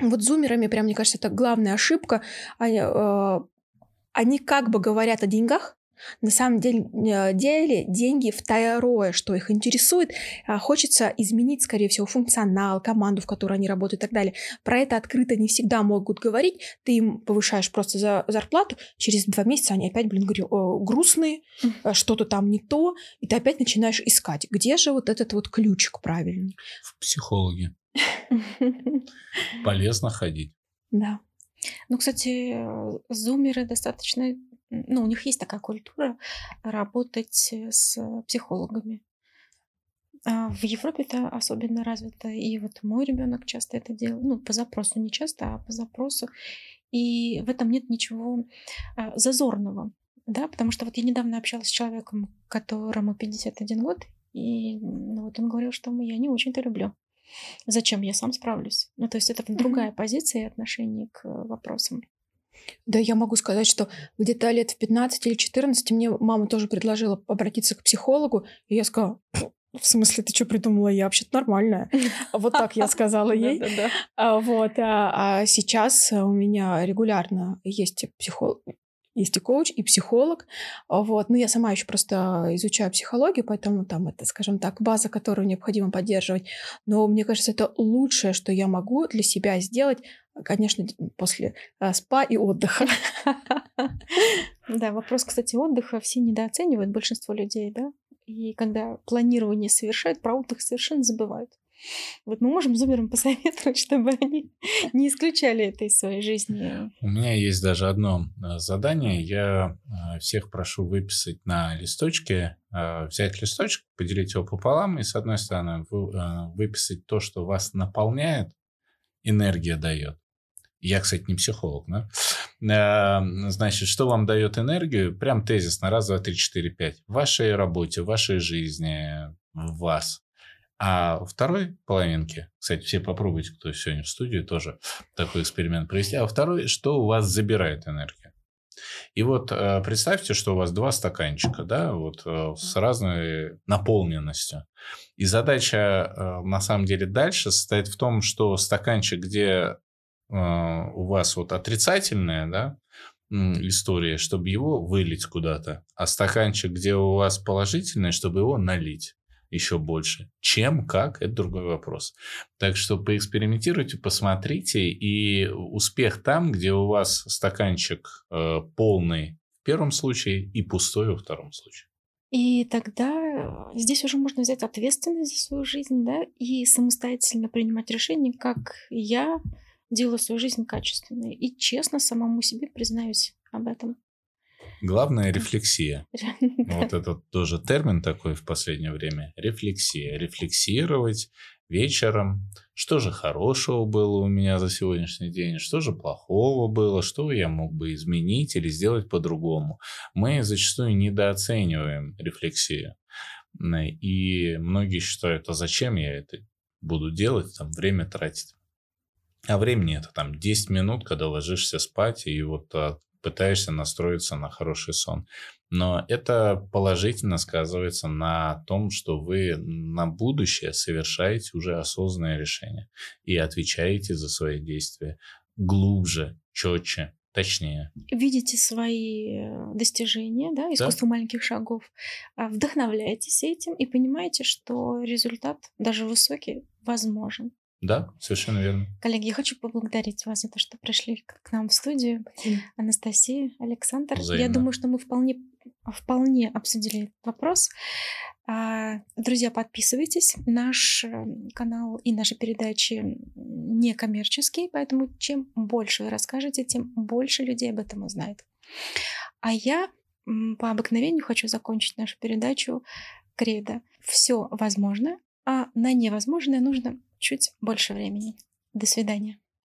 Speaker 1: вот зумерами, прям, мне кажется, это главная ошибка. Они, э, они как бы говорят о деньгах, на самом деле, э, деле деньги второе, что их интересует. А хочется изменить, скорее всего, функционал, команду, в которой они работают и так далее. Про это открыто не всегда могут говорить. Ты им повышаешь просто за зарплату, через два месяца они опять, блин, говорю, грустные, что-то там не то, и ты опять начинаешь искать, где же вот этот вот ключик правильный.
Speaker 2: В психологи. Полезно ходить.
Speaker 1: Да.
Speaker 3: Ну, кстати, зумеры достаточно ну, у них есть такая культура работать с психологами. А в Европе это особенно развито, и вот мой ребенок часто это делает, ну, по запросу, не часто, а по запросу, и в этом нет ничего а, зазорного, да, потому что вот я недавно общалась с человеком, которому 51 год, и ну, вот он говорил, что я не очень-то люблю. Зачем? Я сам справлюсь. Ну, то есть это другая позиция и отношение к вопросам.
Speaker 1: Да, я могу сказать, что где-то лет в 15 или 14 мне мама тоже предложила обратиться к психологу, и я сказала, в смысле, ты что придумала? Я вообще-то нормальная. Вот так я сказала ей. А, вот. А, а сейчас у меня регулярно есть психолог, есть и коуч, и психолог. Вот. Но я сама еще просто изучаю психологию, поэтому там это, скажем так, база, которую необходимо поддерживать. Но мне кажется, это лучшее, что я могу для себя сделать, конечно, после а, спа и отдыха.
Speaker 3: Да, вопрос, кстати, отдыха все недооценивают, большинство людей, да? И когда планирование совершают, про отдых совершенно забывают. Вот мы можем зумерам посоветовать, чтобы они не исключали это из своей жизни.
Speaker 2: У меня есть даже одно а, задание. Я а, всех прошу выписать на листочке, взять листочек, поделить его пополам и, с одной стороны, выписать то, что вас наполняет, энергия дает, я, кстати, не психолог, да? Значит, что вам дает энергию? Прям тезис на раз, два, три, четыре, пять. В вашей работе, в вашей жизни, в вас. А второй половинке, кстати, все попробуйте, кто сегодня в студии, тоже такой эксперимент провести. А второй, что у вас забирает энергию? И вот э, представьте, что у вас два стаканчика, да, вот э, с разной наполненностью. И задача, на самом деле, дальше состоит в том, что стаканчик, где у вас вот отрицательная, да, история, чтобы его вылить куда-то, а стаканчик, где у вас положительное, чтобы его налить еще больше. Чем, как, это другой вопрос. Так что поэкспериментируйте, посмотрите, и успех там, где у вас стаканчик э, полный в первом случае и пустой во втором случае.
Speaker 3: И тогда здесь уже можно взять ответственность за свою жизнь, да, и самостоятельно принимать решения, как я делаю свою жизнь качественной. И честно самому себе признаюсь об этом.
Speaker 2: Главное – рефлексия. Вот этот тоже термин такой в последнее время. Рефлексия. Рефлексировать вечером, что же хорошего было у меня за сегодняшний день, что же плохого было, что я мог бы изменить или сделать по-другому. Мы зачастую недооцениваем рефлексию. И многие считают, а зачем я это буду делать, там время тратить. А времени это там 10 минут, когда ложишься спать и вот а, пытаешься настроиться на хороший сон. Но это положительно сказывается на том, что вы на будущее совершаете уже осознанное решение и отвечаете за свои действия глубже, четче, точнее.
Speaker 3: Видите свои э, достижения, да, искусство да? маленьких шагов, а, вдохновляетесь этим и понимаете, что результат, даже высокий, возможен.
Speaker 2: Да, совершенно верно.
Speaker 3: Коллеги, я хочу поблагодарить вас за то, что пришли к нам в студию. Анастасия, Александр. Взаимно. Я думаю, что мы вполне, вполне обсудили этот вопрос. А, друзья, подписывайтесь. Наш э, канал и наши передачи не коммерческие, поэтому чем больше вы расскажете, тем больше людей об этом узнает. А я по обыкновению хочу закончить нашу передачу кредо. Все возможно, а на невозможное нужно чуть больше времени. До свидания.